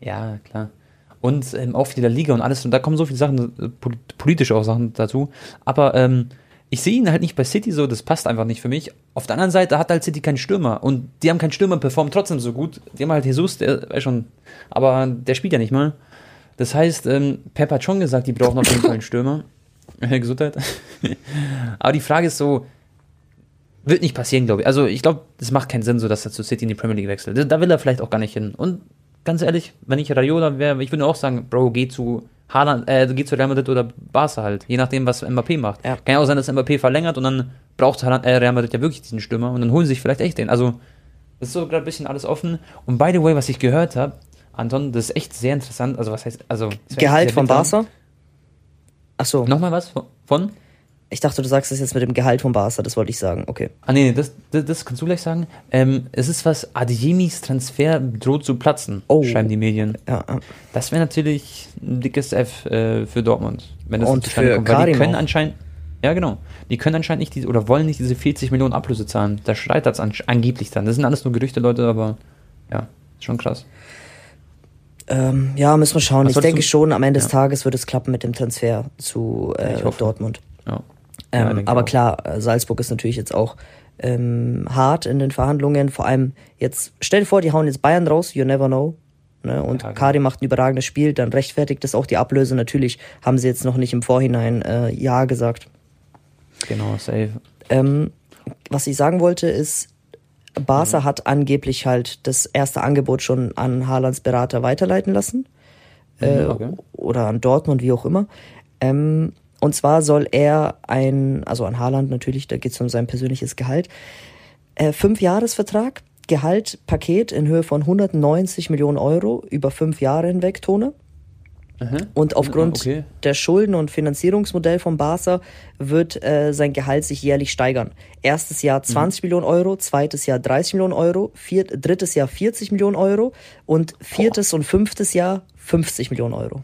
Ja, klar. Und ähm, auch wieder Liga und alles. Und da kommen so viele Sachen, äh, pol- politische auch Sachen dazu. Aber ähm, ich sehe ihn halt nicht bei City so, das passt einfach nicht für mich. Auf der anderen Seite hat halt City keinen Stürmer. Und die haben keinen Stürmer, performen trotzdem so gut. Die haben halt Jesus, der ist schon. Aber der spielt ja nicht mal. Das heißt, ähm, Pep hat schon gesagt, die brauchen auf jeden Fall einen Stürmer. <laughs> Gesundheit. Aber die Frage ist so, wird nicht passieren, glaube ich. Also ich glaube, es macht keinen Sinn, so dass er zu City in die Premier League wechselt. Da will er vielleicht auch gar nicht hin. Und ganz ehrlich, wenn ich Raiola wäre, ich würde auch sagen, Bro, geh zu Haaland, äh, geh zu Real Madrid oder Barca halt. Je nachdem, was Mbappé macht. Ja. Kann ja auch sein, dass Mbappé verlängert und dann braucht Haaland, äh, Real Madrid ja wirklich diesen Stürmer und dann holen sie sich vielleicht echt den. Also das ist so gerade ein bisschen alles offen. Und by the way, was ich gehört habe, Anton, das ist echt sehr interessant. Also was heißt, also Gehalt von. Barca? Ach so, Nochmal was von- ich dachte, du sagst es jetzt mit dem Gehalt von Barca, das wollte ich sagen. Okay. Ah, nee, das, das, das kannst du gleich sagen. Ähm, es ist was, Adiemis Transfer droht zu platzen, Oh. schreiben die Medien. Ja. Das wäre natürlich ein dickes F äh, für Dortmund. Wenn das Und zustande für kommt, weil die können auch. anscheinend, ja genau, die können anscheinend nicht diese, oder wollen nicht diese 40 Millionen Ablöse zahlen. Da scheitert es an, angeblich dann. Das sind alles nur Gerüchte, Leute, aber ja, schon krass. Ähm, ja, müssen wir schauen. Was ich denke du- schon, am Ende des Ja. Tages wird es klappen mit dem Transfer zu äh. Dortmund. Ja. Ähm, Ja, aber klar, äh, Salzburg ist natürlich jetzt auch ähm, hart in den Verhandlungen. Vor allem jetzt, stell dir vor, die hauen jetzt Bayern raus, you never know. Ne? Und Ja, genau. Kari macht ein überragendes Spiel, dann rechtfertigt das auch die Ablöse. Natürlich haben sie jetzt noch nicht im Vorhinein äh, Ja gesagt. Genau, safe. Ähm, was ich sagen wollte ist, Barca hat angeblich halt das erste Angebot schon an Haalands Berater weiterleiten lassen. Äh, okay. Oder an Dortmund, wie auch immer. Ähm, und zwar soll er ein, also an Haaland natürlich, da geht es um sein persönliches Gehalt, äh, Fünf-Jahres-Vertrag, Gehalt, Paket in Höhe von 190 Millionen Euro über fünf Jahre hinweg, Tone. Mhm. Und aufgrund Okay. der Schulden- und Finanzierungsmodell von Barca wird äh, sein Gehalt sich jährlich steigern. Erstes Jahr 20 Millionen Euro, zweites Jahr 30 Millionen Euro, viert, drittes Jahr 40 Millionen Euro und viertes und fünftes Jahr 50 Millionen Euro.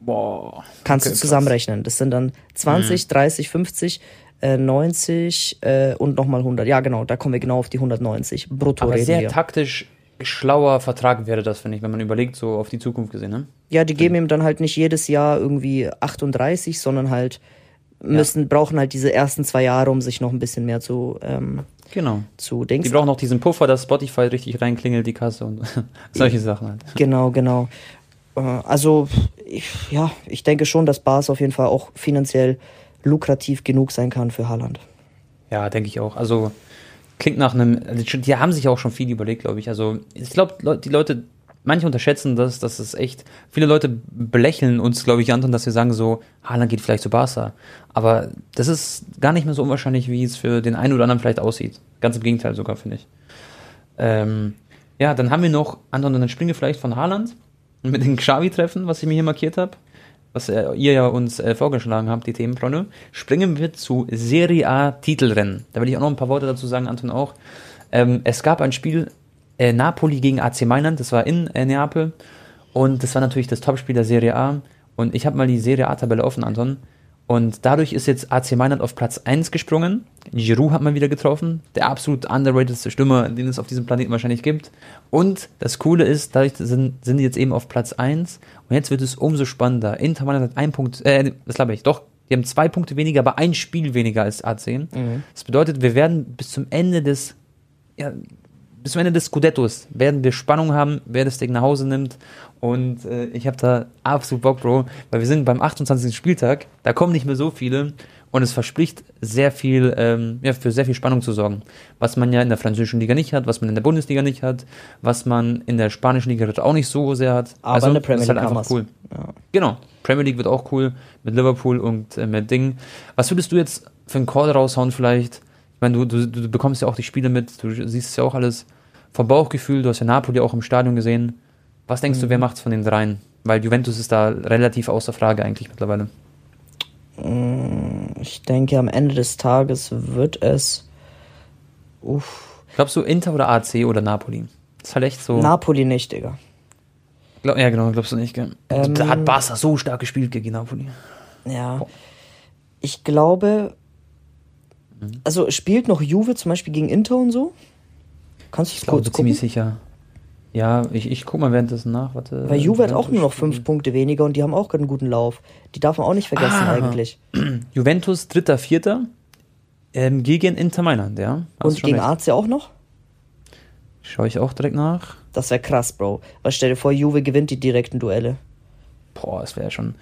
Boah. Kannst Okay, du zusammenrechnen. Das sind dann 20, 30, 50, äh, 90 äh, und nochmal 100. Ja, genau, da kommen wir genau auf die 190. Brutto Aber sehr wir. taktisch schlauer Vertrag wäre das, finde ich, wenn man überlegt, so auf die Zukunft gesehen, ne? Ja, die geben ihm dann halt nicht jedes Jahr irgendwie 38, sondern halt müssen, brauchen halt diese ersten zwei Jahre, um sich noch ein bisschen mehr zu, ähm, Genau. zu Die Dings. brauchen auch diesen Puffer, dass Spotify richtig reinklingelt, die Kasse und <laughs> solche Sachen halt. Genau, genau. Äh, Also, ich, ja, ich denke schon, dass Bars auf jeden Fall auch finanziell lukrativ genug sein kann für Haaland. Ja, denke ich auch. Also klingt nach einem. also Die haben sich auch schon viel überlegt, glaube ich. Also ich glaube, die Leute, manche unterschätzen das, das ist echt. Viele Leute belächeln uns, glaube ich, Anton, dass wir sagen so, Haaland geht vielleicht zu Barca. Aber das ist gar nicht mehr so unwahrscheinlich, wie es für den einen oder anderen vielleicht aussieht. Ganz im Gegenteil sogar, finde ich. Ähm, ja, dann haben wir noch, Anton, dann springen wir vielleicht von Haaland mit den Xavi-Treffen, was ich mir hier markiert habe. Was äh, ihr ja uns äh, vorgeschlagen habt, die Themen, Freunde, springen wir zu Serie A Titelrennen. Da will ich auch noch ein paar Worte dazu sagen, Anton auch. Ähm, es gab ein Spiel äh, Napoli gegen AC Mailand, das war in Neapel und das war natürlich das Topspiel der Serie A und ich habe mal die Serie A-Tabelle offen, Anton. Und dadurch ist jetzt AC Mailand auf Platz 1 gesprungen. Giroud hat man wieder getroffen. Der absolut underratedste Stürmer, den es auf diesem Planeten wahrscheinlich gibt. Und das Coole ist, dadurch sind, sind die jetzt eben auf Platz 1. Und jetzt wird es umso spannender. Inter Mailand hat ein Punkt, äh, das glaube ich, doch. Die haben zwei Punkte weniger, aber ein Spiel weniger als AC. Mhm. Das bedeutet, wir werden bis zum Ende des, ja, bis zum Ende des Scudettos werden wir Spannung haben, wer das Ding nach Hause nimmt. Und äh, ich habe da absolut Bock, Bro, weil wir sind beim 28. Spieltag, da kommen nicht mehr so viele und es verspricht sehr viel, ähm, ja, für sehr viel Spannung zu sorgen. Was man ja in der französischen Liga nicht hat, was man in der Bundesliga nicht hat, was man in der spanischen Liga auch nicht so sehr hat. Aber also, in der Premier League ist halt einfach cool. Ja. Genau. Premier League wird auch cool mit Liverpool und äh, mit Ding. Was würdest du jetzt für einen Call raushauen vielleicht? Meine, du, du, du bekommst ja auch die Spiele mit, du siehst es ja auch alles vom Bauchgefühl, du hast ja Napoli auch im Stadion gesehen. Was denkst mhm. du, wer mhm. macht es von den dreien? Weil Juventus ist da relativ außer Frage eigentlich mittlerweile. Mm, ich denke, am Ende des Tages wird es. Uff. Glaubst du Inter oder AC oder Napoli? Das ist halt echt so. Napoli nicht, Digga. Glaub, ja, genau, glaubst du nicht, gell? Ähm, da hat Barca so stark gespielt gegen Napoli. Ja. Boah. Ich glaube. Mhm. Also spielt noch Juve zum Beispiel gegen Inter und so? Kannst du es kurz gucken? ziemlich sicher. Ja, ich, ich guck mal währenddessen nach. Warte, Weil Juve hat auch nur noch fünf Punkte weniger und die haben auch einen guten Lauf. Die darf man auch nicht vergessen ah. eigentlich. <clears throat> Juventus dritter, vierter ähm, gegen Inter Mailand, ja. Hast und gegen AC auch noch? Schaue ich auch direkt nach. Das wäre krass, Bro. Weil stell dir vor, Juve gewinnt die direkten Duelle. Boah, das wäre schon,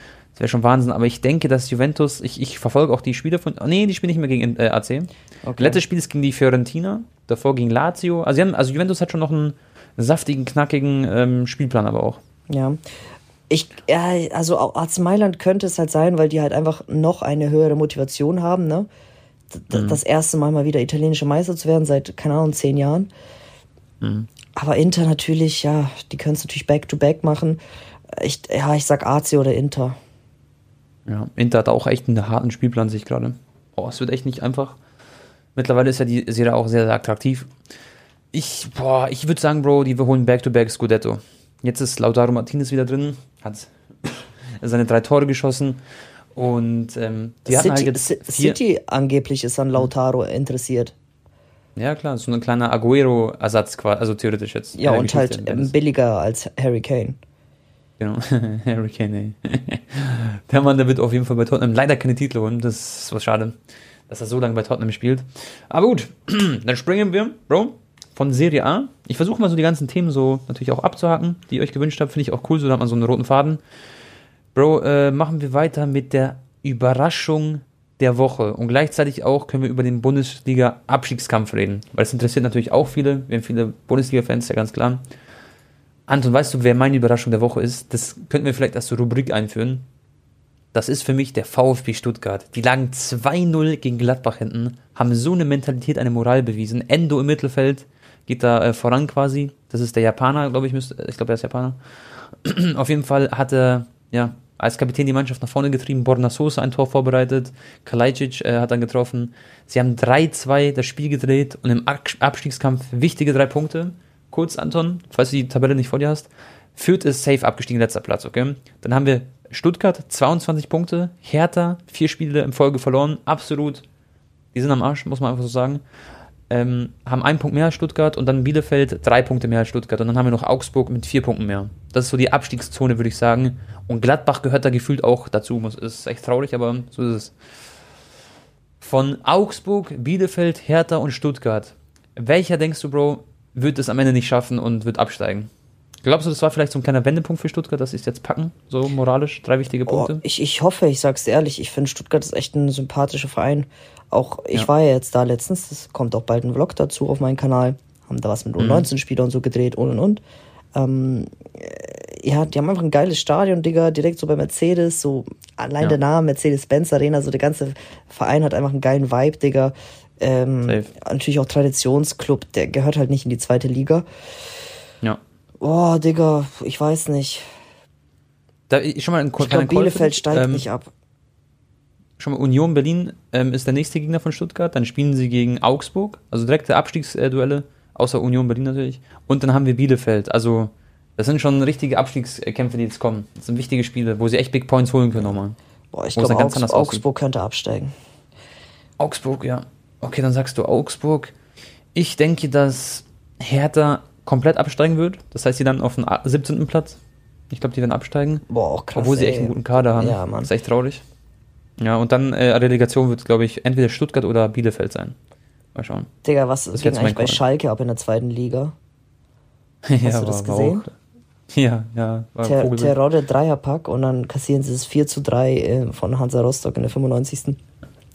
wäre schon Wahnsinn. Aber ich denke, dass Juventus, ich, ich verfolge auch die Spiele von, oh, nee, die spielen nicht mehr gegen äh, AC. Okay. Letztes Spiel ist gegen die Fiorentina, davor gegen Lazio. Also, haben, also Juventus hat schon noch einen saftigen, knackigen ähm, Spielplan aber auch. Ja. Ich, ja, also AC Mailand könnte es halt sein, weil die halt einfach noch eine höhere Motivation haben, ne? D mhm. Das erste Mal mal wieder italienische Meister zu werden, seit, keine Ahnung, zehn Jahren. Mhm. Aber Inter natürlich, ja, die können es natürlich back-to-back -back machen. Ich, ja, ich sag AC oder Inter. Ja, Inter hat auch echt einen harten Spielplan, sich gerade. Oh, es wird echt nicht einfach. Mittlerweile ist ja die Serie auch sehr, sehr attraktiv. Ich, boah, ich würde sagen, Bro, die wir holen Back-to-Back Scudetto. Jetzt ist Lautaro Martinez wieder drin, hat <coughs> seine drei Tore geschossen und ähm, die City, halt jetzt City angeblich ist an Lautaro interessiert. Ja, klar, so ein kleiner Aguero-Ersatz quasi, also theoretisch jetzt. Ja, und halt billiger als Harry Kane. Genau, <laughs> Harry Kane, ey. <laughs> Der Mann, der wird auf jeden Fall bei Tottenham leider keine Titel holen, das ist was schade, dass er so lange bei Tottenham spielt. Aber gut, <clears throat> dann springen wir, Bro, von Serie A. Ich versuche mal so die ganzen Themen so natürlich auch abzuhaken, die ihr euch gewünscht habt. Finde ich auch cool, so da hat man so einen roten Faden. Bro, äh, machen wir weiter mit der Überraschung der Woche. Und gleichzeitig auch können wir über den Bundesliga-Abstiegskampf reden. Weil es interessiert natürlich auch viele. Wir haben viele Bundesliga-Fans, ja ganz klar. Anton, weißt du, wer meine Überraschung der Woche ist? Das könnten wir vielleicht als Rubrik einführen. Das ist für mich der VfB Stuttgart. Die lagen 2-0 gegen Gladbach hinten, haben so eine Mentalität, eine Moral bewiesen. Endo im Mittelfeld, geht da äh, voran quasi. Das ist der Japaner, glaube ich, müsste, ich glaube, er ist Japaner. <clears throat> Auf jeden Fall hat er, ja, als Kapitän die Mannschaft nach vorne getrieben. Borna Sosa ein Tor vorbereitet. Kalajdzic äh, hat dann getroffen. Sie haben 3-2 das Spiel gedreht und im Abstiegskampf wichtige drei Punkte. Kurz, Anton, falls du die Tabelle nicht vor dir hast. Führt ist safe abgestiegen, letzter Platz, okay? Dann haben wir Stuttgart 22 Punkte, Hertha vier Spiele in Folge verloren, absolut. Die sind am Arsch, muss man einfach so sagen ähm, haben einen Punkt mehr als Stuttgart und dann Bielefeld drei Punkte mehr als Stuttgart und dann haben wir noch Augsburg mit vier Punkten mehr. Das ist so die Abstiegszone, würde ich sagen. Und Gladbach gehört da gefühlt auch dazu. Muss, ist echt traurig, aber so ist es. Von Augsburg, Bielefeld, Hertha und Stuttgart. Welcher denkst du, Bro, wird es am Ende nicht schaffen und wird absteigen? Glaubst du, das war vielleicht so ein kleiner Wendepunkt für Stuttgart, dass sie es jetzt packen? So moralisch, drei wichtige Punkte? Oh, ich, ich hoffe, ich sag's dir ehrlich, ich finde Stuttgart ist echt ein sympathischer Verein. Auch ich ja. war ja jetzt da letztens, das kommt auch bald ein Vlog dazu auf meinen Kanal. Haben da was mit U19-Spielern mhm. so gedreht und und und. Ähm, ja, die haben einfach ein geiles Stadion, Digga, direkt so bei Mercedes, so allein ja. der Name Mercedes-Benz Arena, so der ganze Verein hat einfach einen geilen Vibe, Digga. Ähm, natürlich auch Traditionsclub, der gehört halt nicht in die zweite Liga. Ja. Oh, Digga, ich weiß nicht. Da, schon mal ein Ich glaube, Bielefeld steigt ähm, nicht ab. Schon mal Union Berlin ähm, ist der nächste Gegner von Stuttgart. Dann spielen sie gegen Augsburg, also direkte Abstiegsduelle, außer Union Berlin natürlich. Und dann haben wir Bielefeld. Also das sind schon richtige Abstiegskämpfe, die jetzt kommen. Das sind wichtige Spiele, wo sie echt Big Points holen können nochmal. Boah, ich glaube, Augs Augsburg könnte absteigen. Augsburg, ja. Okay, dann sagst du Augsburg. Ich denke, dass Hertha komplett absteigen wird. Das heißt, sie dann auf den 17. Platz. Ich glaube, die werden absteigen. Boah, krass. obwohl sie echt ey. einen guten Kader haben. Ja, Mann. Das ist echt traurig. Ja, und dann äh, Relegation wird, glaube ich, entweder Stuttgart oder Bielefeld sein. Mal schauen. Digga, was Das ging eigentlich bei. Schalke ab in der zweiten Liga? <laughs> ja, du das war- war gesehen? Auch, ja, ja, war Ter Vogelwild. Terodde Dreierpack und dann kassieren sie es 4 zu 3 äh, von Hansa Rostock in der 95.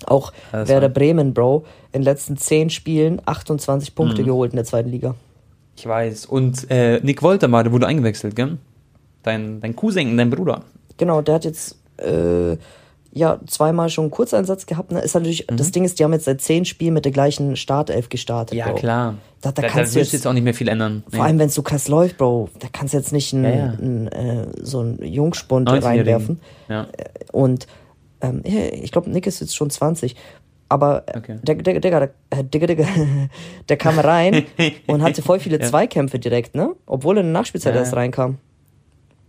Auch das Werder Bremen, Bro, in den letzten 10 Spielen 28 Punkte Mhm. geholt in der zweiten Liga. Ich weiß. Und äh, Nick Woltermann, der wurde eingewechselt, gell? Dein, dein Cousin, dein Bruder. Genau, der hat jetzt äh, ja zweimal schon einen Kurzeinsatz gehabt. Ne? Ist natürlich, Das Ding ist, die haben jetzt seit 10 Spielen mit der gleichen Startelf gestartet. Mhm. Ja, Bro. klar. Da, da Da, da kannst du wirst du jetzt, jetzt auch nicht mehr viel ändern. vor allem wenn es so krass läuft, Bro, da kannst du jetzt nicht einen, Ja, ja. einen, äh, so einen Jungspund 19-Jährigen. reinwerfen. Ja. Und ähm, ich glaube, Nick ist jetzt schon 20. Aber äh, Okay. der, der, der, der, der, kam rein <laughs> und hatte voll viele Ja. Zweikämpfe direkt, ne? Obwohl er in der Nachspielzeit Ja, erst reinkam.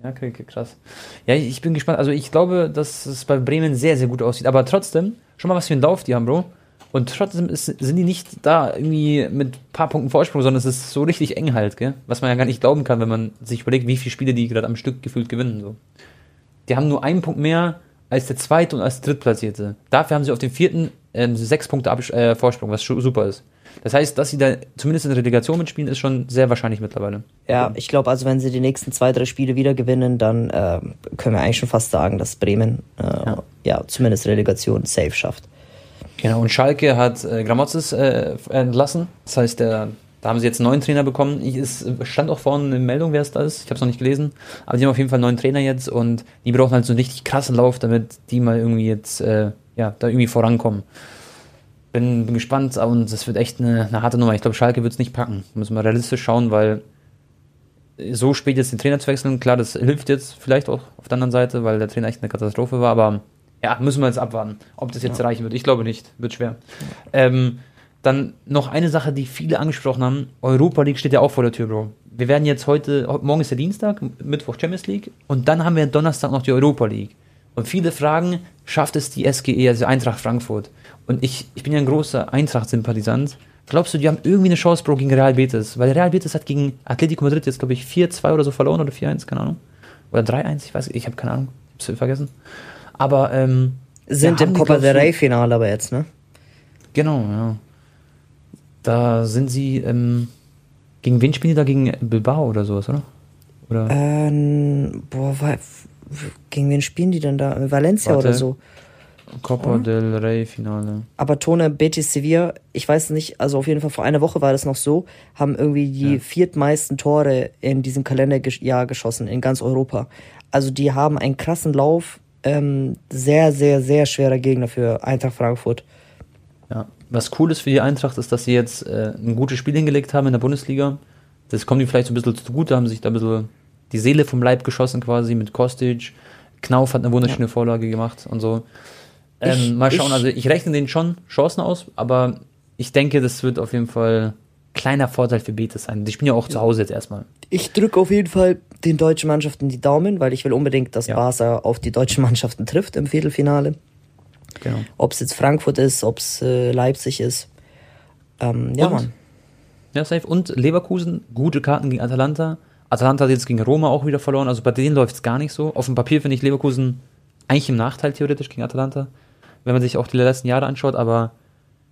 Ja, okay, krass. Ja, ich ich bin gespannt. Also ich glaube, dass es bei Bremen sehr, sehr gut aussieht. Aber trotzdem, schon mal was für einen Lauf die haben, Bro. Und trotzdem ist, sind die nicht da irgendwie mit ein paar Punkten Vorsprung, sondern es ist so richtig eng halt, gell? Was man ja gar nicht glauben kann, wenn man sich überlegt, wie viele Spiele die gerade am Stück gefühlt gewinnen. So. Die haben nur einen Punkt mehr als der zweite und als drittplatzierte. Dafür haben sie auf den vierten ähm, sechs Punkte Abs äh, Vorsprung, was super ist. Das heißt, dass sie da zumindest in der Relegation mitspielen, ist schon sehr wahrscheinlich mittlerweile. Ja, ich glaube, also wenn sie die nächsten zwei, drei Spiele wieder gewinnen, dann ähm, können wir eigentlich schon fast sagen, dass Bremen äh, ja. Ja. zumindest Relegation safe schafft. Genau, und Schalke hat äh, Gramotzes äh, entlassen. Das heißt, der, da haben sie jetzt einen neuen Trainer bekommen. Ich, es stand auch vorne eine Meldung, wer es da ist. Ich habe es noch nicht gelesen. Aber die haben auf jeden Fall einen neuen Trainer jetzt und die brauchen halt so einen richtig krassen Lauf, damit die mal irgendwie jetzt, äh, ja, da irgendwie vorankommen. Bin, bin gespannt und das wird echt eine, eine harte Nummer. Ich glaube, Schalke wird es nicht packen. Müssen wir realistisch schauen, weil so spät jetzt den Trainer zu wechseln, klar, das hilft jetzt vielleicht auch auf der anderen Seite, weil der Trainer echt eine Katastrophe war, aber ja, müssen wir jetzt abwarten, ob das jetzt Ja. reichen wird. Ich glaube nicht, wird schwer. Ähm, dann noch eine Sache, die viele angesprochen haben. Europa League steht ja auch vor der Tür, Bro. Wir werden jetzt heute, morgen ist der Dienstag, Mittwoch Champions League und dann haben wir Donnerstag noch die Europa League. Und viele fragen, schafft es die SGE, also Eintracht Frankfurt? Und ich, ich bin ja ein großer Eintracht-Sympathisant. Glaubst du, die haben irgendwie eine Chance, Bro, gegen Real Betis? Weil Real Betis hat gegen Atletico Madrid jetzt, glaube ich, 4-2 oder so verloren oder 4-1, keine Ahnung. Oder 3-1, ich weiß, ich habe keine Ahnung, hab's vergessen. Aber, ähm, Sind im Copa del du- Rey Finale aber jetzt, ne? Genau, ja. Da sind sie, ähm, gegen wen spielen die da? Gegen Bilbao oder sowas, oder? Oder? Ähm, boah, gegen wen spielen die denn da? Valencia Warte. oder so? Copa oder? del Rey Finale. Aber Tone Betis Sevilla, ich weiß nicht, also auf jeden Fall vor einer Woche war das noch so, haben irgendwie die Ja. viertmeisten Tore in diesem Kalenderjahr geschossen in ganz Europa. Also die haben einen krassen Lauf, ähm, sehr, sehr, sehr schwerer Gegner für Eintracht Frankfurt. Ja. Was cool ist für die Eintracht, ist, dass sie jetzt äh, ein gutes Spiel hingelegt haben in der Bundesliga. Das kommt ihnen vielleicht so ein bisschen zugute, haben sich da ein bisschen die Seele vom Leib geschossen quasi mit Kostic. Knauf hat eine wunderschöne Vorlage gemacht und so. Ähm, Ich- mal schauen, ich- also ich rechne denen schon Chancen aus, aber ich denke, das wird auf jeden Fall kleiner Vorteil für Betis sein. Die spielen ja auch zu Hause jetzt erstmal. Ich drücke auf jeden Fall den deutschen Mannschaften die Daumen, weil ich will unbedingt, dass Ja. Barca auf die deutschen Mannschaften trifft im Viertelfinale. Genau. Ob es jetzt Frankfurt ist, ob es äh, Leipzig ist. Ähm, ja, Und? Mann. Ja, safe. Und Leverkusen, gute Karten gegen Atalanta. Atalanta hat jetzt gegen Roma auch wieder verloren, also bei denen läuft es gar nicht so. Auf dem Papier finde ich Leverkusen eigentlich im Nachteil theoretisch gegen Atalanta, wenn man sich auch die letzten Jahre anschaut, aber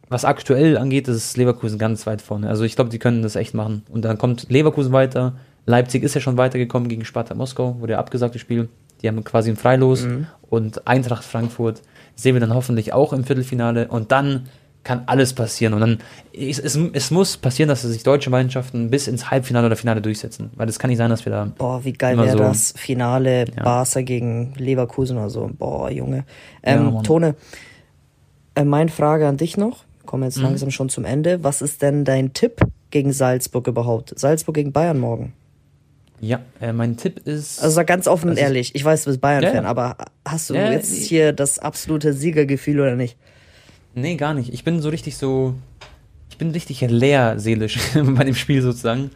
was aktuell angeht, ist Leverkusen ganz weit vorne. Also ich glaube, die können das echt machen. Und dann kommt Leverkusen weiter. Leipzig ist ja schon weitergekommen gegen Sparta Moskau, wurde ja abgesagt, das Spiel. Die haben quasi ein Freilos. Und Eintracht Frankfurt sehen wir dann hoffentlich auch im Viertelfinale. Und dann kann alles passieren. Und dann, es, es, es muss passieren, dass sich deutsche Mannschaften bis ins Halbfinale oder Finale durchsetzen. Weil es kann nicht sein, dass wir da. Boah, wie geil wäre so. das Finale Ja. Barca gegen Leverkusen oder so. Boah, Junge. Ja, Ähm, Mann. Tone, äh, meine Frage an dich noch. Kommen jetzt Mhm. langsam schon zum Ende. Was ist denn dein Tipp gegen Salzburg überhaupt? Salzburg gegen Bayern morgen. Ja, äh, mein Tipp ist. Also sag ganz offen und ist- ehrlich, ich weiß, du bist Bayern-Fan, Ja, ja. aber hast du Ja, jetzt hier das absolute Siegergefühl oder nicht? Nee, gar nicht. Ich bin so richtig so. Ich bin richtig leer seelisch <laughs> bei dem Spiel sozusagen,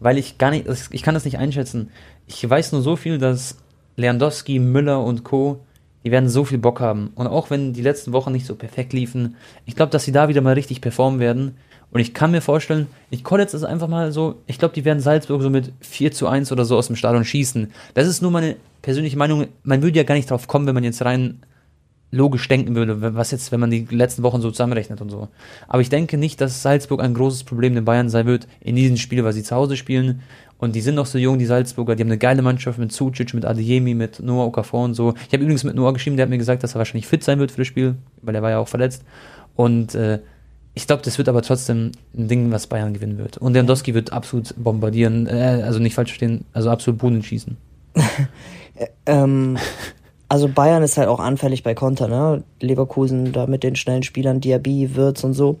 weil ich gar nicht. Ich kann das nicht einschätzen. Ich weiß nur so viel, dass Lewandowski, Müller und Co. Die werden so viel Bock haben. Und auch wenn die letzten Wochen nicht so perfekt liefen, ich glaube, dass sie da wieder mal richtig performen werden. Und ich kann mir vorstellen, ich call jetzt das einfach mal so, ich glaube, die werden Salzburg so mit 4 zu 1 oder so aus dem Stadion schießen. Das ist nur meine persönliche Meinung. Man würde ja gar nicht drauf kommen, wenn man jetzt rein logisch denken würde, was jetzt, wenn man die letzten Wochen so zusammenrechnet und so. Aber ich denke nicht, dass Salzburg ein großes Problem in Bayern sein wird in diesem Spiel, weil sie zu Hause spielen. Und die sind noch so jung, die Salzburger. Die haben eine geile Mannschaft mit Sucic, mit Adeyemi, mit Noah Okafor und so. Ich habe übrigens mit Noah geschrieben, der hat mir gesagt, dass er wahrscheinlich fit sein wird für das Spiel, weil er war ja auch verletzt. Und äh, ich glaube, das wird aber trotzdem ein Ding, was Bayern gewinnen wird. Und Lewandowski wird absolut bombardieren, äh, also nicht falsch verstehen, also absolut Boden schießen. <laughs> Ähm, also Bayern ist halt auch anfällig bei Konter, ne? Leverkusen da mit den schnellen Spielern, Diaby, Wirtz und so,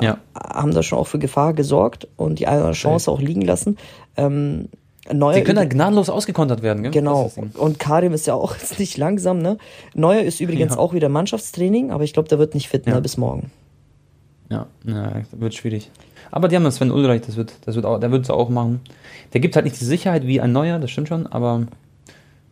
Ja. haben da schon auch für Gefahr gesorgt und die eine Chance auch liegen lassen. Ähm, Neuer Die können halt gnadenlos ausgekontert werden, gell? Genau. Und Karim ist ja auch <laughs> nicht langsam, ne? Neuer ist übrigens Ja. auch wieder Mannschaftstraining, aber ich glaube, der wird nicht fit, Ja. ne, bis morgen. Ja, ja, das wird schwierig. Aber die haben das Sven Ulreich, das wird, das wird auch, der wird es auch machen. Der gibt halt nicht die Sicherheit wie ein neuer, das stimmt schon, aber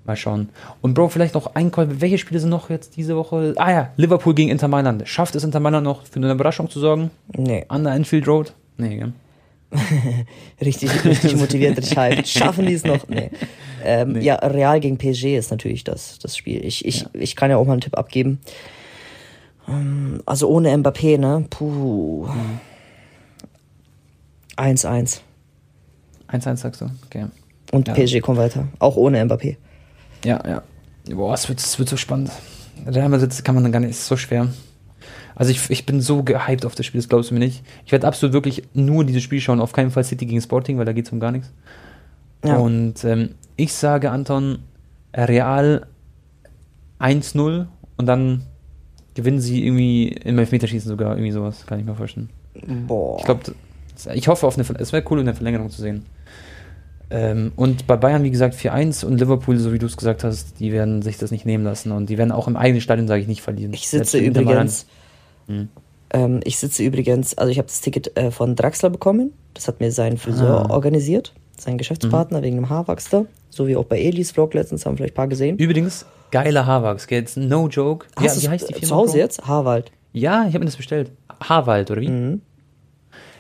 mal schauen. Und Bro, vielleicht noch ein Call. Welche Spiele sind noch jetzt diese Woche? Ah ja, Liverpool gegen Inter Mailand. Schafft es Inter Mailand noch für eine Überraschung zu sorgen? Nee, An der Enfield Road? Nee, gell? <laughs> richtig, richtig motiviert, richtig <laughs> hyped. Schaffen die es noch? Nee. Ähm, Ja, Real gegen PSG ist natürlich das, das Spiel. Ich, ich, ich kann ja auch mal einen Tipp abgeben. Ähm, Also ohne Mbappé, ne? Puh. 1-1. 1-1 sagst du? Okay. Und Ja. PSG kommt weiter. Auch ohne Mbappé. Ja, ja. Boah, es wird, es wird so spannend. Real Madrid kann man dann gar nicht, ist so schwer. Also ich, ich bin so gehypt auf das Spiel, das glaubst du mir nicht. Ich werde absolut wirklich nur dieses Spiel schauen, auf keinen Fall City gegen Sporting, weil da geht es um gar nichts. Ja. Und ähm, ich sage, Anton, Real 1-0 und dann gewinnen sie irgendwie im Elfmeterschießen sogar, irgendwie sowas, kann ich mir vorstellen. Boah. Ich glaube, ich hoffe auf eine, Ver- es wäre cool, in der Verlängerung zu sehen. Ähm, und bei Bayern, wie gesagt, 4-1 und Liverpool, so wie du es gesagt hast, die werden sich das nicht nehmen lassen und die werden auch im eigenen Stadion, sage ich, nicht verlieren. Ich sitze übrigens. Hm. Ähm, ich sitze übrigens, also ich habe das Ticket äh, von Draxler bekommen. Das hat mir sein Friseur Ah. organisiert, sein Geschäftspartner wegen dem Haarwachs da. So wie auch bei Elis Vlog letztens, haben vielleicht ein paar gesehen. Übrigens, geiler Haarwachs? Jetzt no joke. Du's, wie heißt die Firma? zu Hause jetzt? Haarwald. Ja, ich habe mir das bestellt. Haarwald, oder wie? Mhm.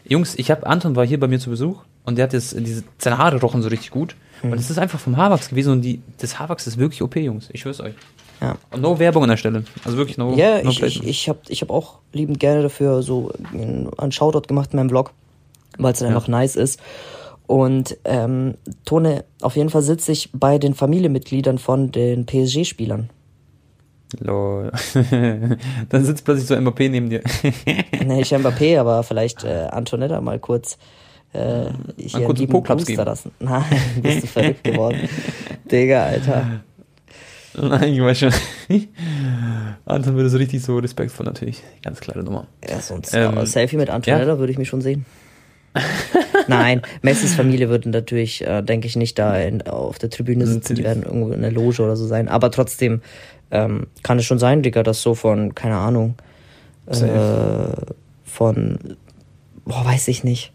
Jungs, ich habe Anton war hier bei mir zu Besuch und der hat jetzt diese seine Haare rochen so richtig gut Mhm. und es ist einfach vom Haarwachs gewesen und die das Haarwachs ist wirklich OP, Jungs. Ich schwör's euch. Ja. Und no Werbung an der Stelle. Also wirklich no. Ja, no ich, ich, ich habe ich hab auch liebend gerne dafür so einen Shoutout gemacht in meinem Blog, weil es dann Ja. einfach nice ist. Und ähm, Tone, auf jeden Fall sitze ich bei den Familienmitgliedern von den PSG-Spielern. Lol. <laughs> Dann sitzt plötzlich so Mbappé neben dir. <laughs> nee, nicht Mbappé, aber vielleicht äh, Antonetta mal kurz äh, hier kurz einen Po-Klaps geben. lassen. <laughs> Nein, bist du verrückt geworden. Digga, Alter. Nein, ich weiß schon. Anton würde so richtig so respektvoll natürlich. Ganz klare Nummer. Ja, sonst Ähm, Selfie mit Antonella würde ich mich schon sehen. <laughs> Nein, Messis Familie würde natürlich, äh, denke ich, nicht da in, auf der Tribüne sitzen. Die werden irgendwo in der Loge oder so sein. Aber trotzdem ähm, kann es schon sein, Digga, dass so von, keine Ahnung, äh, von, boah, weiß ich nicht,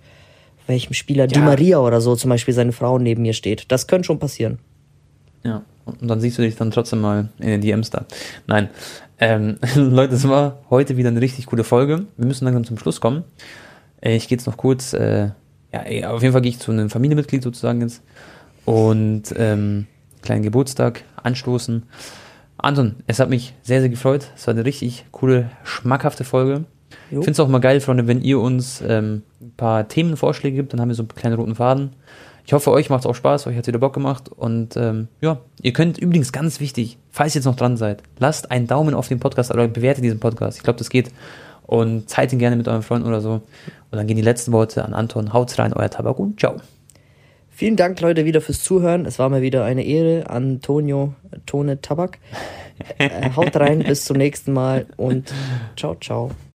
welchem Spieler, Di Ja. Maria oder so zum Beispiel seine Frau neben mir steht. Das könnte schon passieren. Ja. Und dann siehst du dich dann trotzdem mal in den DMs da. Nein. Ähm, <laughs> Leute, es war heute wieder eine richtig coole Folge. Wir müssen langsam zum Schluss kommen. Äh, Ich gehe jetzt noch kurz, äh, ja, auf jeden Fall gehe ich zu einem Familienmitglied sozusagen jetzt. Und ähm, kleinen Geburtstag anstoßen. Anton, es hat mich sehr, sehr gefreut. Es war eine richtig coole, schmackhafte Folge. Jo. Ich finde es auch mal geil, Freunde, wenn ihr uns ähm, ein paar Themenvorschläge gibt, dann haben wir so einen kleinen roten Faden. Ich hoffe, euch macht es auch Spaß, euch hat wieder Bock gemacht. Und ähm, ja, ihr könnt übrigens ganz wichtig, falls ihr jetzt noch dran seid, lasst einen Daumen auf den Podcast oder bewertet diesen Podcast. Ich glaube, das geht. Und teilt ihn gerne mit euren Freunden oder so. Und dann gehen die letzten Worte an Anton. Haut's rein, euer Tabak und ciao. Vielen Dank, Leute, wieder fürs Zuhören. Es war mir wieder eine Ehre. Antonio Tone Tabak. <laughs> Äh, haut rein, bis zum nächsten Mal und ciao, ciao.